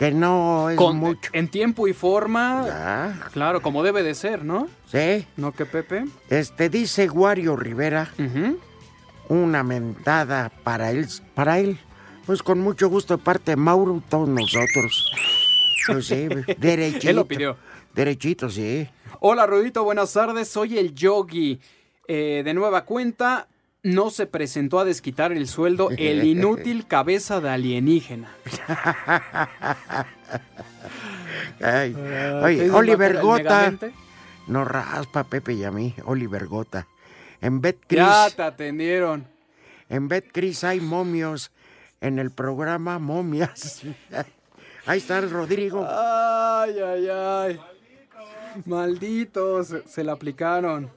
Speaker 4: Que no es
Speaker 5: Con-
Speaker 4: mucho.
Speaker 5: En tiempo y forma. Claro, como debe de ser, ¿no?
Speaker 4: Sí.
Speaker 5: ¿No que Pepe?
Speaker 4: Este dice Guario Rivera. Una mentada para él. Para él. Pues con mucho gusto de parte de Mauro, todos nosotros. Pues sí, derechito.
Speaker 5: Él lo pidió.
Speaker 4: Derechito, sí.
Speaker 5: Hola Rudito, buenas tardes. Soy el Yogi. Eh, de nueva cuenta, no se presentó a desquitar el sueldo el inútil cabeza de alienígena.
Speaker 4: Ay,
Speaker 5: Ah,
Speaker 4: oye,
Speaker 5: ¿qué dice
Speaker 4: Oliver Gota. Nos raspa Pepe y a mí. Oliver Gota. En Betcris.
Speaker 5: Ya te atendieron.
Speaker 4: En Betcris hay momios. En el programa Momias. Ahí está el Rodrigo.
Speaker 5: Ay, ay, ay. Malditos, se, se la aplicaron.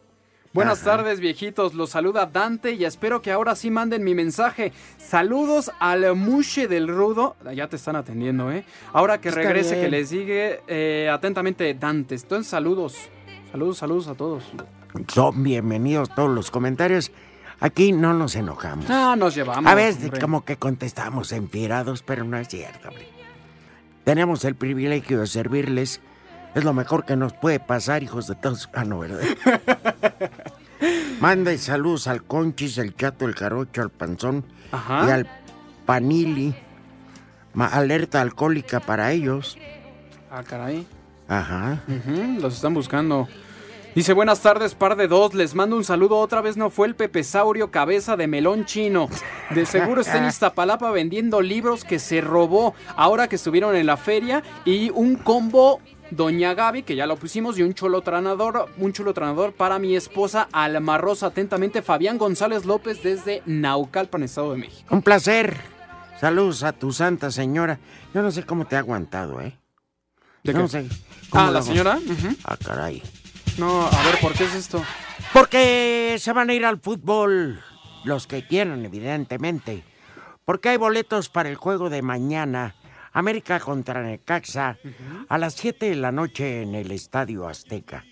Speaker 5: Buenas
Speaker 4: Ajá.
Speaker 5: tardes, viejitos. Los saluda Dante y espero que ahora sí manden mi mensaje. Saludos al Mushe del Rudo. Ya te están atendiendo, ¿eh? Ahora que
Speaker 4: Está
Speaker 5: regrese,
Speaker 4: bien.
Speaker 5: que les sigue eh, atentamente Dante. Entonces, saludos. Saludos, saludos a todos.
Speaker 4: Son bienvenidos todos los comentarios. Aquí no nos enojamos.
Speaker 5: Ah, nos llevamos.
Speaker 4: A veces
Speaker 5: hombre.
Speaker 4: como que contestamos empirados, pero no es cierto, hombre. Tenemos el privilegio de servirles. Es lo mejor que nos puede pasar, hijos de todos. Ah, no, ¿verdad? Mande saludos al Conchis, el Chato, el Jarocho, al Panzón
Speaker 5: Ajá.
Speaker 4: y al Panili. Ma- alerta alcohólica para ellos.
Speaker 5: Ah, caray.
Speaker 4: Ajá.
Speaker 5: Ujú, los están buscando. Dice, buenas tardes, par de dos. Les mando un saludo. Otra vez no fue el pepesaurio cabeza de melón chino. De seguro está en Iztapalapa vendiendo libros que se robó ahora que estuvieron en la feria. Y un combo Doña Gaby, que ya lo pusimos, y un chulo tranador, un chulo tranador para mi esposa Alma Rosa. Atentamente, Fabián González López desde Naucalpan, Estado de México.
Speaker 4: Un placer. Saludos a tu santa señora. Yo no sé cómo te ha aguantado, ¿eh?
Speaker 5: ¿De
Speaker 4: no
Speaker 5: qué?
Speaker 4: sé.
Speaker 5: Ah,
Speaker 4: lo
Speaker 5: ¿la
Speaker 4: hago?
Speaker 5: señora? Ujú.
Speaker 4: Ah, caray.
Speaker 5: No, a ver, ¿por qué es esto?
Speaker 4: Porque se van a ir al fútbol los que quieran, evidentemente. Porque hay boletos para el juego de mañana. América contra Necaxa a las 7 de la noche en el Estadio Azteca.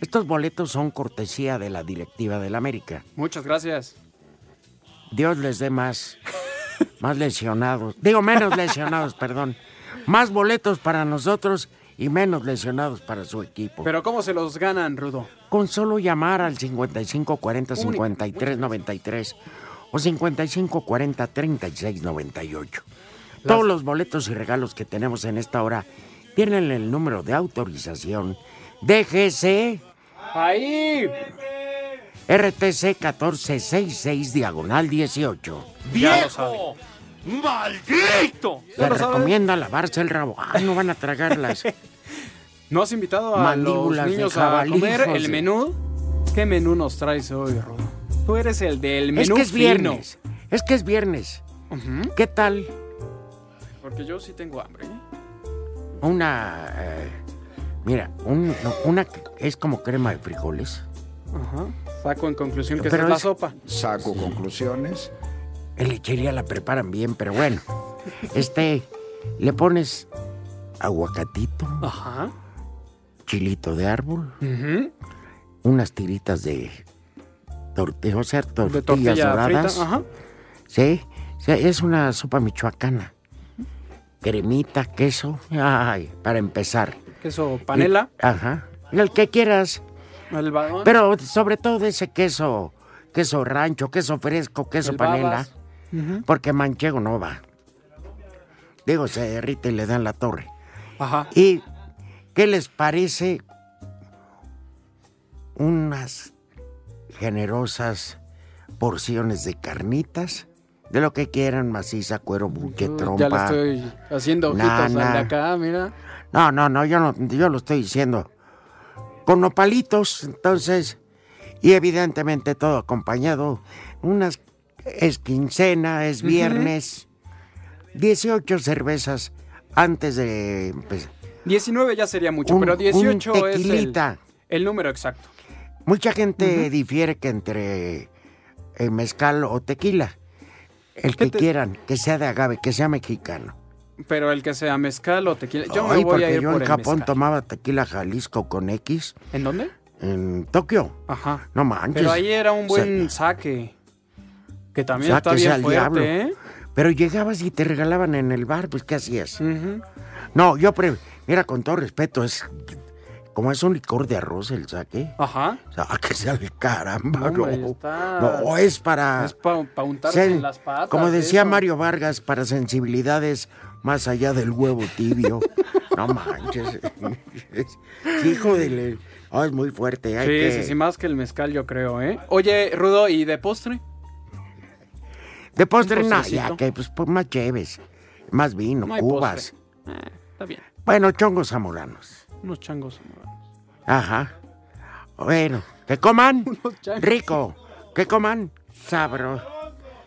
Speaker 4: Estos boletos son cortesía de la directiva del América.
Speaker 5: Muchas gracias.
Speaker 4: Dios les dé más, más lesionados. Digo, menos lesionados, perdón. Más boletos para nosotros y menos lesionados para su equipo.
Speaker 5: Pero ¿cómo se los ganan, Rudo?
Speaker 4: Con solo llamar al 55 40 53 93 o 55 40 36 98. Todos los boletos y regalos que tenemos en esta hora tienen el número de autorización DGC
Speaker 5: Ahí.
Speaker 4: RTC 1466 diagonal 18.
Speaker 5: Ya lo sabe.
Speaker 8: ¡Maldito!
Speaker 4: Se recomienda lavarse el rabo. Ah, no van a tragarlas.
Speaker 5: ¿No has invitado a los
Speaker 4: Mandíbulas
Speaker 5: niños a comer el menú? ¿Qué menú nos traes hoy, Rudo? Tú eres el del menú
Speaker 4: es que es
Speaker 5: fino.
Speaker 4: viernes. Es que es viernes. ¿Qué tal
Speaker 5: Porque yo sí tengo hambre. ¿eh?
Speaker 4: una... eh, mira, un- no, una que es como crema de frijoles.
Speaker 5: Ajá. Saco en conclusión que
Speaker 4: Pero
Speaker 5: es la
Speaker 4: es-
Speaker 5: sopa.
Speaker 4: Saco conclusiones. En lechería la preparan bien, pero bueno. Este, le pones aguacatito,
Speaker 5: Ajá.
Speaker 4: chilito de árbol,
Speaker 5: Ujú.
Speaker 4: unas tiritas de tortilla, o sea, tortillas
Speaker 5: tortilla
Speaker 4: doradas.
Speaker 5: frita, ajá.
Speaker 4: Sí, sí, es una sopa michoacana. Cremita, queso, ay, para empezar.
Speaker 5: Queso panela.
Speaker 4: Y- ajá. El que quieras.
Speaker 5: El.
Speaker 4: Pero sobre todo ese queso, queso rancho, queso fresco, queso
Speaker 5: El
Speaker 4: panela. Porque manchego no va. Digo, se derrite y le dan la torre.
Speaker 5: Ajá.
Speaker 4: ¿Y qué les parece unas generosas porciones de carnitas? De lo que quieran, maciza, cuero, buque, trompa.
Speaker 5: Ya le estoy haciendo ojitos de acá, mira.
Speaker 4: No, no, no, yo no, yo lo estoy diciendo. Con nopalitos, entonces, y evidentemente todo acompañado. Unas, es quincena, es viernes. 18 cervezas antes de empezar.
Speaker 5: 19 ya sería mucho,
Speaker 4: Un-
Speaker 5: pero
Speaker 4: un
Speaker 5: 18 es el, número exacto.
Speaker 4: Mucha gente difiere que entre eh, mezcal o tequila. El que
Speaker 5: te-
Speaker 4: quieran, que sea de agave, que sea mexicano.
Speaker 5: Pero el que sea mezcal o tequila. Yo
Speaker 4: Ay,
Speaker 5: me voy a ir
Speaker 4: yo
Speaker 5: por
Speaker 4: en
Speaker 5: el
Speaker 4: Japón
Speaker 5: mezcal.
Speaker 4: tomaba tequila Jalisco con X.
Speaker 5: ¿En dónde?
Speaker 4: En Tokio.
Speaker 5: Ajá.
Speaker 4: No manches.
Speaker 5: Pero ahí era un buen saque. Que también está bien
Speaker 4: el
Speaker 5: fuerte,
Speaker 4: diablo.
Speaker 5: ¿eh?
Speaker 4: Pero llegabas y te regalaban en el bar, pues ¿qué hacías? No, yo, pre- mira, con todo respeto, es como es un licor de arroz el saque.
Speaker 5: Ajá.
Speaker 4: Saque sea el caramba,
Speaker 5: No,
Speaker 4: no.
Speaker 5: hombre, está-
Speaker 4: No, es para...
Speaker 5: Es para untarse
Speaker 4: Sen-
Speaker 5: en las patas.
Speaker 4: Como decía
Speaker 5: eso.
Speaker 4: Mario Vargas, para sensibilidades más allá del huevo tibio. no manches. Hijo de... Oh, es muy fuerte. hay
Speaker 5: Sí,
Speaker 4: que-
Speaker 5: sí, sí, más que el mezcal, yo creo, ¿eh? Oye, Rudo, ¿y de postre?
Speaker 4: De postre, no, ya que pues, pues, más cheves, más vino,
Speaker 5: No
Speaker 4: cubas.
Speaker 5: Eh, está bien.
Speaker 4: Bueno, chongos zamoranos.
Speaker 5: Unos changos zamoranos.
Speaker 4: Ajá. Bueno, que coman
Speaker 5: changos.
Speaker 4: rico, que coman sabro.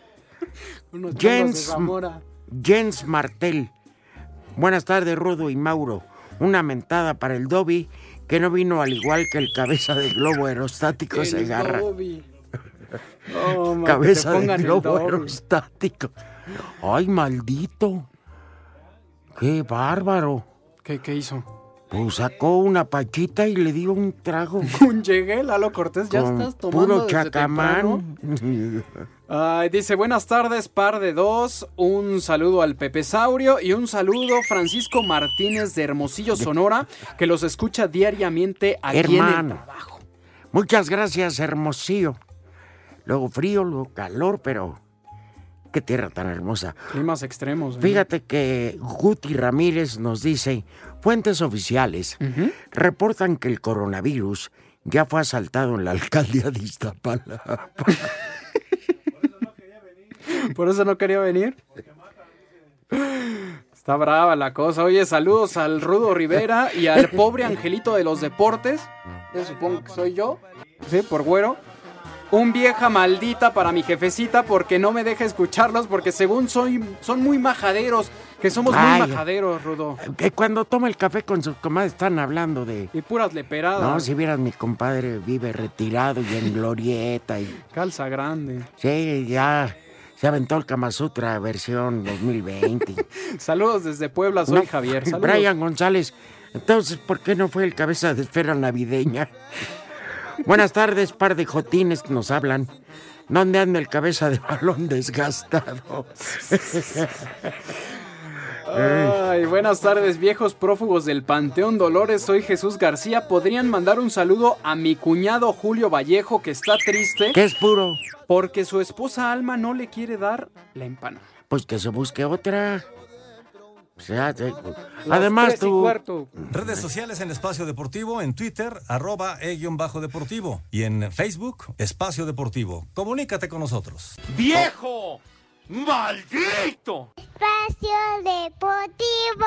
Speaker 5: Unos
Speaker 4: Jens. Jens Martel. Buenas tardes, Rudo y Mauro. Una mentada para el Dobby que no vino al igual que el cabeza de globo aerostático
Speaker 5: El
Speaker 4: Segarra.
Speaker 5: Dobby. Oh,
Speaker 4: cabeza de globo aerostático. Ay, maldito. Qué bárbaro.
Speaker 5: ¿Qué, qué hizo?
Speaker 4: Pues sacó una pachita y le dio un trago.
Speaker 5: Llegué, Lalo Cortés, ya
Speaker 4: con
Speaker 5: estás tomando
Speaker 4: puro chacamán.
Speaker 5: Ay, dice, buenas tardes, par de dos. Un saludo al Pepe Saurio y un saludo Francisco Martínez de Hermosillo, Sonora, que los escucha diariamente aquí en el
Speaker 4: Hermano. Muchas gracias, Hermosillo. Luego frío, luego calor, pero qué tierra tan hermosa.
Speaker 5: climas extremos. ¿eh?
Speaker 4: Fíjate que Guti Ramírez nos dice, fuentes oficiales reportan que el coronavirus ya fue asaltado en la alcaldía de Iztapalapa.
Speaker 5: Por eso no quería venir. Está brava la cosa. Oye, saludos al Rudo Rivera y al pobre Angelito de los Deportes. Yo supongo que soy yo. Sí, por güero. Un vieja maldita para mi jefecita porque no me deja escucharlos porque según soy, son muy majaderos. Que somos muy majaderos, Rudo.
Speaker 4: Que cuando toma el café con sus comadres están hablando de...
Speaker 5: Y puras leperadas.
Speaker 4: No, si vieras mi compadre vive retirado y en glorieta y...
Speaker 5: Calza grande.
Speaker 4: Sí, ya se aventó el Kama Sutra versión 2020.
Speaker 5: Saludos desde Puebla, soy
Speaker 4: No,
Speaker 5: Javier. Saludos.
Speaker 4: Brian González, entonces, ¿por qué no fue el cabeza de esfera navideña? Buenas tardes, par de jotines que nos hablan. ¿Dónde anda el cabeza de balón desgastado?
Speaker 5: Ay, buenas tardes, viejos prófugos del Panteón Dolores. Soy Jesús García. ¿Podrían mandar un saludo a mi cuñado Julio Vallejo, que está triste?
Speaker 4: ¿Qué es puro?
Speaker 5: Porque su esposa Alma no le quiere dar la empanada.
Speaker 4: Pues que se busque otra. O sea, te- además tú...
Speaker 7: cuarto. Redes sociales en Espacio Deportivo, en Twitter, arroba e-deportivo. Y en Facebook, Espacio Deportivo. Comunícate con nosotros.
Speaker 16: ¡Viejo! ¡Maldito!
Speaker 9: Espacio Deportivo.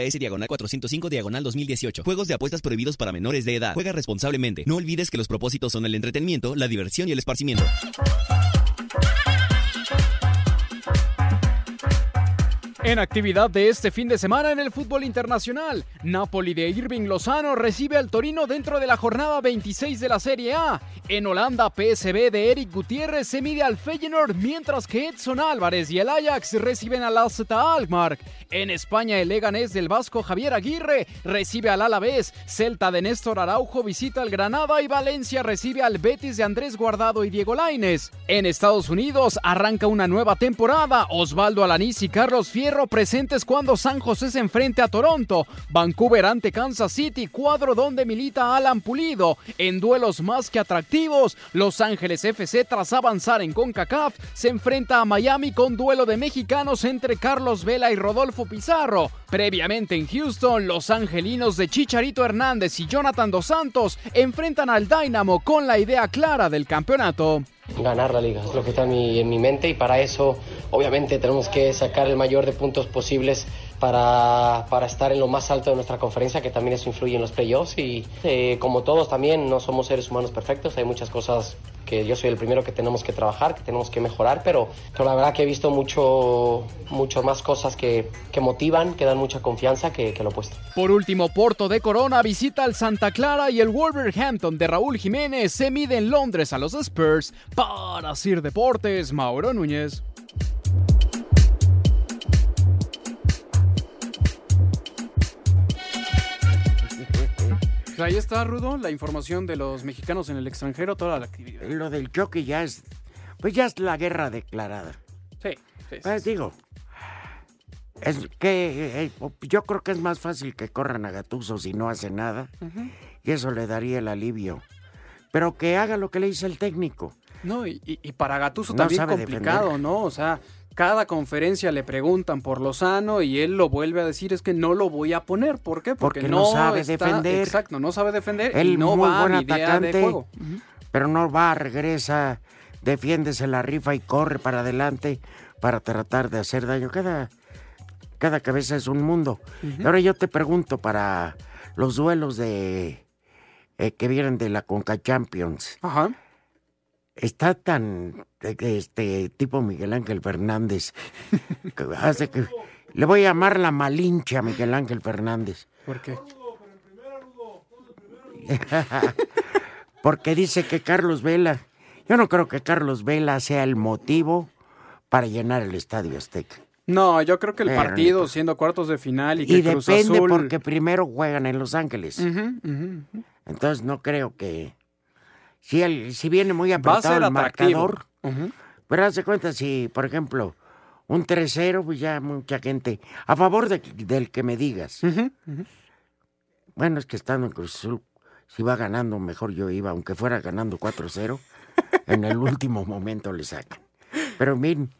Speaker 10: DGJS diagonal 405 diagonal 2018. Juegos de apuestas prohibidos para menores de edad. Juega responsablemente. No olvides que los propósitos son el entretenimiento, la diversión y el esparcimiento.
Speaker 5: En actividad de este fin de semana en el fútbol internacional, Napoli de Irving Lozano recibe al Torino dentro de la jornada 26 de la Serie A. En Holanda, PSV de Eric Gutiérrez se mide al Feyenoord, mientras que Edson Álvarez y el Ajax reciben al AZ Alkmaar. En España, el Leganés del Vasco Javier Aguirre recibe al Alavés, Celta de Néstor Araujo visita al Granada y Valencia recibe al Betis de Andrés Guardado y Diego Lainez. En Estados Unidos arranca una nueva temporada. Osvaldo Alanís y Carlos Fierro presentes cuando San José se enfrente a Toronto, Vancouver ante Kansas City, cuadro donde milita Alan Pulido. En duelos más que atractivos, Los Ángeles FC tras avanzar en CONCACAF se enfrenta a Miami con duelo de mexicanos entre Carlos Vela y Rodolfo Pizarro. Previamente en Houston, los angelinos de Chicharito Hernández y Jonathan Dos Santos enfrentan al Dynamo con la idea clara del campeonato
Speaker 25: ganar la liga, es lo que está en mi, en mi mente y para eso obviamente tenemos que sacar el mayor de puntos posibles para, para, estar en lo más alto de nuestra conferencia, que también eso influye en los playoffs. Y eh, como todos también, no somos seres humanos perfectos, hay muchas cosas que yo soy el primero que tenemos que trabajar, que tenemos que mejorar, pero, pero la verdad que he visto mucho, mucho más cosas que, que motivan, que dan mucha confianza que, que lo opuesto.
Speaker 5: Por último, Porto de Corona visita al Santa Clara y el Wolverhampton de Raúl Jiménez se mide en Londres a los Spurs. Para Sir Deportes, Mauro Núñez. Ahí está, Rudo, la información de los mexicanos en el extranjero, toda la actividad.
Speaker 4: Lo del choque ya es, pues ya es la guerra declarada.
Speaker 5: Sí, sí.
Speaker 4: Pues digo, es que eh, yo creo que es más fácil que corran a Gatuso si no hace nada, y eso le daría el alivio. Pero que haga lo que le dice el técnico.
Speaker 5: No, y, y para Gatuso también complicado, defender. ¿no? O sea, cada conferencia le preguntan por Lozano y él lo vuelve a decir es que no lo voy a poner. ¿Por qué?
Speaker 4: Porque, Porque no, sabe
Speaker 5: está,
Speaker 4: defender.
Speaker 5: Exacto, no sabe defender
Speaker 4: él
Speaker 5: y no
Speaker 4: muy
Speaker 5: va
Speaker 4: buen
Speaker 5: a idea
Speaker 4: atacante,
Speaker 5: de juego.
Speaker 4: Pero no va, regresa, defiéndese la rifa y corre para adelante para tratar de hacer daño. Cada, cada cabeza es un mundo. Ahora yo te pregunto para los duelos de eh, que vienen de la Conca Champions.
Speaker 5: Ajá.
Speaker 4: Está tan este tipo Miguel Ángel Fernández que hace que le voy a llamar la malincha a Miguel Ángel Fernández.
Speaker 5: ¿Por qué?
Speaker 4: Porque dice que Carlos Vela, yo no creo que Carlos Vela sea el motivo para llenar el Estadio Azteca.
Speaker 5: No, yo creo que el
Speaker 4: Pero,
Speaker 5: partido, siendo cuartos de final y que
Speaker 4: Y
Speaker 5: Cruz
Speaker 4: depende
Speaker 5: Azul...
Speaker 4: porque primero juegan en Los Ángeles. Entonces no creo que si el, si viene muy
Speaker 5: Va a
Speaker 4: apretado
Speaker 5: ser
Speaker 4: el marcador, pero haz de cuenta si, por ejemplo, un 3-0, pues ya mucha gente a favor de- del que me digas. Bueno, es que estando en Cruz Azul, si va ganando, mejor yo iba, aunque fuera ganando 4-0, en el último momento le sacan. Pero miren,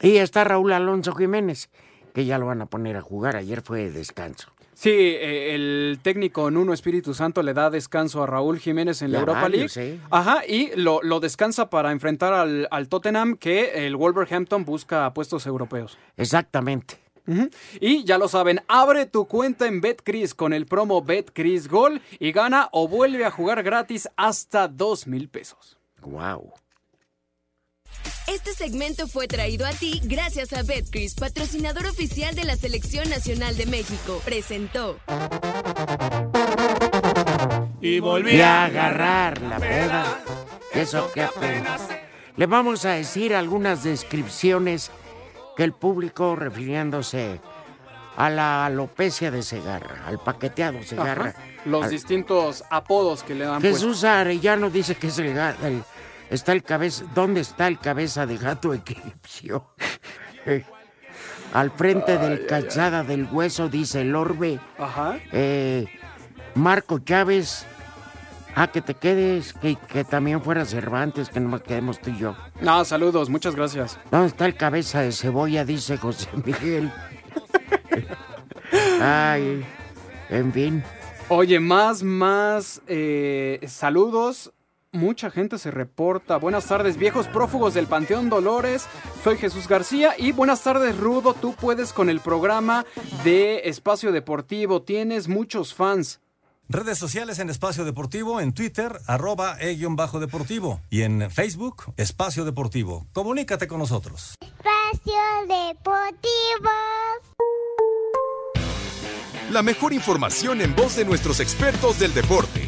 Speaker 4: y está Raúl Alonso Jiménez, que ya lo van a poner a jugar, ayer fue de descanso.
Speaker 5: Sí, eh, el técnico Nuno Espíritu Santo le da descanso a Raúl Jiménez en la Europa
Speaker 4: varios,
Speaker 5: League.
Speaker 4: ¿eh?
Speaker 5: Ajá, y lo, lo descansa para enfrentar al, al Tottenham, que el Wolverhampton busca puestos europeos.
Speaker 4: Exactamente.
Speaker 5: Y ya lo saben, abre tu cuenta en BetCris con el promo BetCris Gol y gana o vuelve a jugar gratis hasta dos mil pesos.
Speaker 4: Wow.
Speaker 15: Este segmento fue traído a ti gracias a Betcris, patrocinador oficial de la Selección Nacional de México. Presentó.
Speaker 4: Y volví a agarrar la peda. Eso que apenas. Le vamos a decir algunas descripciones que el público, refiriéndose a la alopecia de Segarra, al paqueteado Segarra.
Speaker 5: Ajá. Los
Speaker 4: al-
Speaker 5: distintos apodos que le dan.
Speaker 4: Jesús Arellano dice que es el, el- está el cabeza, ¿dónde está el cabeza de gato egipcio? Eh, Al frente del calzada del hueso dice el orbe.
Speaker 5: Ajá.
Speaker 4: Eh, Marco Chávez Ah, que te quedes, que, que también fuera Cervantes, que nomás quedemos tú y yo.
Speaker 5: No, saludos, muchas gracias.
Speaker 4: ¿Dónde está el cabeza de cebolla? Dice José Miguel. Ay, en fin.
Speaker 5: Oye, más, más eh, saludos. Mucha gente se reporta. Buenas tardes, viejos prófugos del Panteón Dolores. Soy Jesús García y buenas tardes, Rudo. Tú puedes con el programa de Espacio Deportivo. Tienes muchos fans.
Speaker 7: Redes sociales en Espacio Deportivo, en Twitter, arroba e-deportivo. Y en Facebook, Espacio Deportivo. Comunícate con nosotros.
Speaker 9: Espacio Deportivo.
Speaker 26: La mejor información en voz de nuestros expertos del deporte.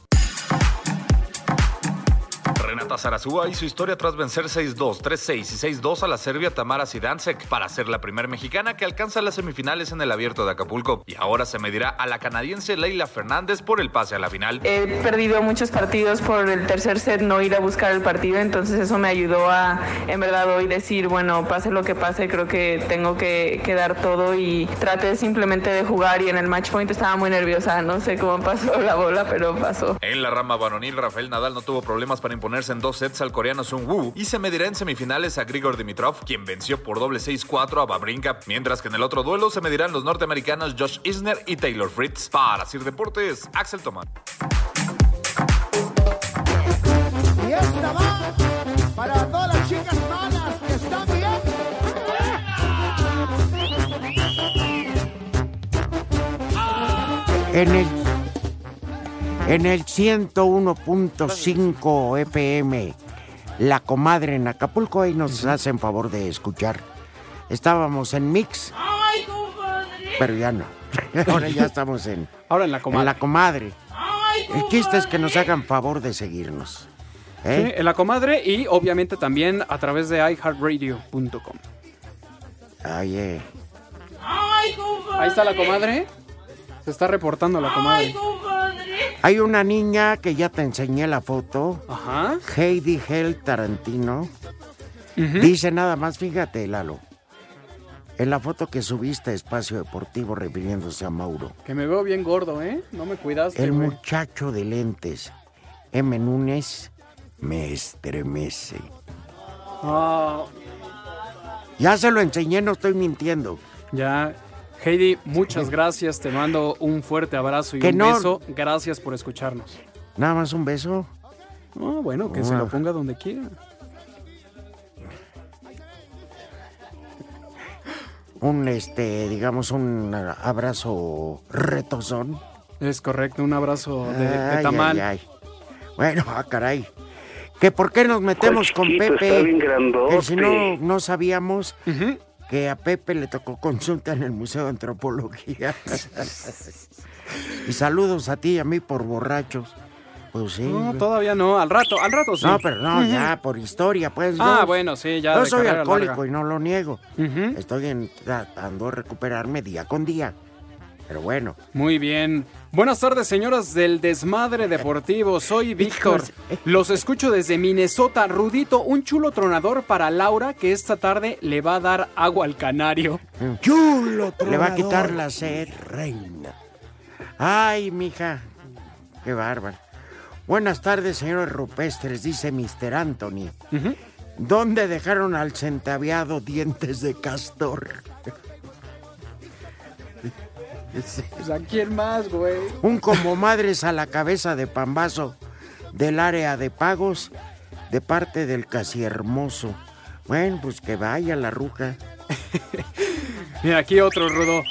Speaker 27: Renata Zarazúa hizo historia tras vencer 6-2, 3-6 y 6-2 a la serbia Tamara Sidansek para ser la primera mexicana que alcanza las semifinales en el Abierto de Acapulco. Y ahora se medirá a la canadiense Leila Fernández por el pase a la final.
Speaker 28: He perdido muchos partidos por el tercer set, no ir a buscar el partido, entonces eso me ayudó a, en verdad, hoy decir, bueno, pase lo que pase, creo que tengo que, que dar todo y traté simplemente de jugar y en el match point estaba muy nerviosa, no sé cómo pasó la bola, pero pasó.
Speaker 27: En la rama varonil, Rafael Nadal no tuvo problemas para en dos sets al coreano Sung Woo y se medirá en semifinales a Grigor Dimitrov, quien venció por doble 6-4 a Babrinka, mientras que en el otro duelo se medirán los norteamericanos Josh Isner y Taylor Fritz. Para Sir Deportes, Axel Tomás.
Speaker 29: Para todas las chicas están bien.
Speaker 4: En el, en el 101.5 FM, La Comadre en Acapulco, ahí nos hacen favor de escuchar. Estábamos en Mix,
Speaker 29: ¡Ay, compadre!
Speaker 4: pero ya no. Ahora ya estamos en,
Speaker 5: Ahora en la comadre.
Speaker 4: en La Comadre.
Speaker 29: ¡Ay,
Speaker 4: El chiste es que nos hagan favor de seguirnos. ¿eh?
Speaker 5: Sí, en la comadre y obviamente también a través de iHeartRadio.com.
Speaker 4: Eh.
Speaker 29: ¡Ay, compadre!
Speaker 5: Ahí está la comadre. Se está reportando la comadre.
Speaker 29: ¡Ay, compadre!
Speaker 4: Hay una niña que ya te enseñé la foto.
Speaker 5: Ajá.
Speaker 4: Heidi Hell Tarantino. Dice nada más, fíjate, Lalo. En la foto que subiste a Espacio Deportivo refiriéndose a Mauro.
Speaker 5: Que me veo bien gordo, ¿eh? No me cuidaste,
Speaker 4: El
Speaker 5: güey.
Speaker 4: muchacho de lentes, M. Núñez, me estremece.
Speaker 5: Ah,
Speaker 4: Ya se lo enseñé, no estoy mintiendo.
Speaker 5: ya. Heidi, muchas gracias. Te mando un fuerte abrazo y
Speaker 4: Que
Speaker 5: un
Speaker 4: no-
Speaker 5: beso. Gracias por escucharnos.
Speaker 4: Nada más un beso.
Speaker 5: Ah, bueno, que se lo ponga donde quiera.
Speaker 4: Un, este, digamos, un abrazo retozón.
Speaker 5: Es correcto, un abrazo de, de
Speaker 4: Ay,
Speaker 5: tamal.
Speaker 4: ay, ay. Bueno, ah, caray. ¿Que por qué nos metemos con
Speaker 24: chiquito,
Speaker 4: Pepe?
Speaker 24: está bien grandote.
Speaker 4: Que si no, no sabíamos que a Pepe le tocó consulta en el Museo de Antropología. y saludos a ti y a mí por borrachos. Pues sí.
Speaker 5: No, todavía no. Al rato, al rato sí.
Speaker 4: No, pero no, ya, por historia, pues.
Speaker 5: Ah,
Speaker 4: yo-
Speaker 5: bueno, sí, ya
Speaker 4: Yo soy alcohólico
Speaker 5: larga.
Speaker 4: y no lo niego. Estoy en- tratando de recuperarme día con día. Pero bueno.
Speaker 5: Muy bien. Buenas tardes, señoras del Desmadre Deportivo. Soy Víctor. Los escucho desde Minnesota. Rudito, un chulo tronador para Laura que esta tarde le va a dar agua al canario.
Speaker 4: Chulo, Le va a
Speaker 5: tronador.
Speaker 4: quitar la sed. Reina. Ay, mija. Qué bárbaro. Buenas tardes, señores rupestres, dice Mr. Anthony. ¿Dónde dejaron al centaviado dientes de castor?
Speaker 5: Pues, ¿A quién más, güey?
Speaker 4: Un como madres a la cabeza de pambazo del área de pagos de parte del casi hermoso. Bueno, pues que vaya la ruca.
Speaker 5: Mira, aquí otro, Rudo.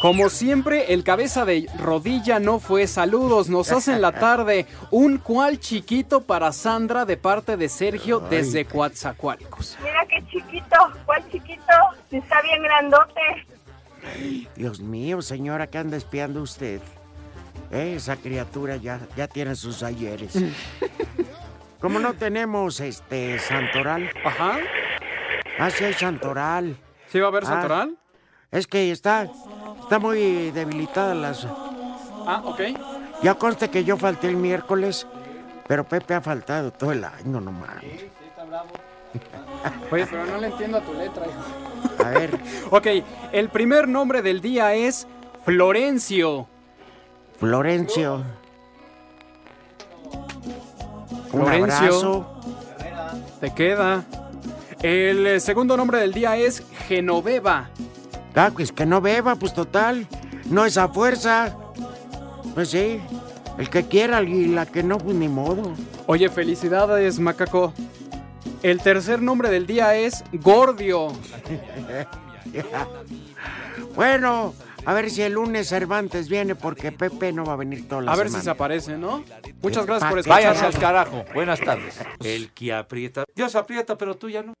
Speaker 5: Como siempre, el cabeza de rodilla no fue saludos, nos hacen la tarde. Un cual chiquito para Sandra de parte de Sergio desde Coatzacoalcos.
Speaker 30: Mira qué chiquito, ¿cuál chiquito? Está bien grandote.
Speaker 4: Dios mío, señora, ¿qué anda espiando usted? Eh, Esa criatura ya, ya tiene sus ayeres. Como no tenemos este Santoral.
Speaker 5: Ajá.
Speaker 4: Ah, sí hay Santoral.
Speaker 5: ¿Sí va a haber
Speaker 4: Ah,
Speaker 5: Santoral?
Speaker 4: Es que está, está muy debilitada las...
Speaker 5: Ah, ok.
Speaker 4: Ya conste que yo falté el miércoles, pero Pepe ha faltado todo el año nomás.
Speaker 5: Oye, pero no le entiendo a tu letra, hijo.
Speaker 4: A ver.
Speaker 5: ok, el primer nombre del día es Florencio.
Speaker 4: Florencio. Un
Speaker 5: Florencio.
Speaker 4: abrazo.
Speaker 5: Te queda. El eh, segundo nombre del día es Genoveva.
Speaker 4: Ah, pues que no beba, pues total. No es a fuerza. Pues sí. El que quiera y la que no, pues ni modo.
Speaker 5: Oye, felicidades, macaco. El tercer nombre del día es Gordio.
Speaker 4: bueno, a ver si el lunes Cervantes viene porque Pepe no va a venir toda la
Speaker 5: A ver si
Speaker 4: semana.
Speaker 5: se aparece, ¿no? Muchas gracias por
Speaker 4: Pa'
Speaker 5: escuchar.
Speaker 31: Váyanse al carajo. Buenas tardes. El que aprieta. Dios aprieta, pero tú ya no.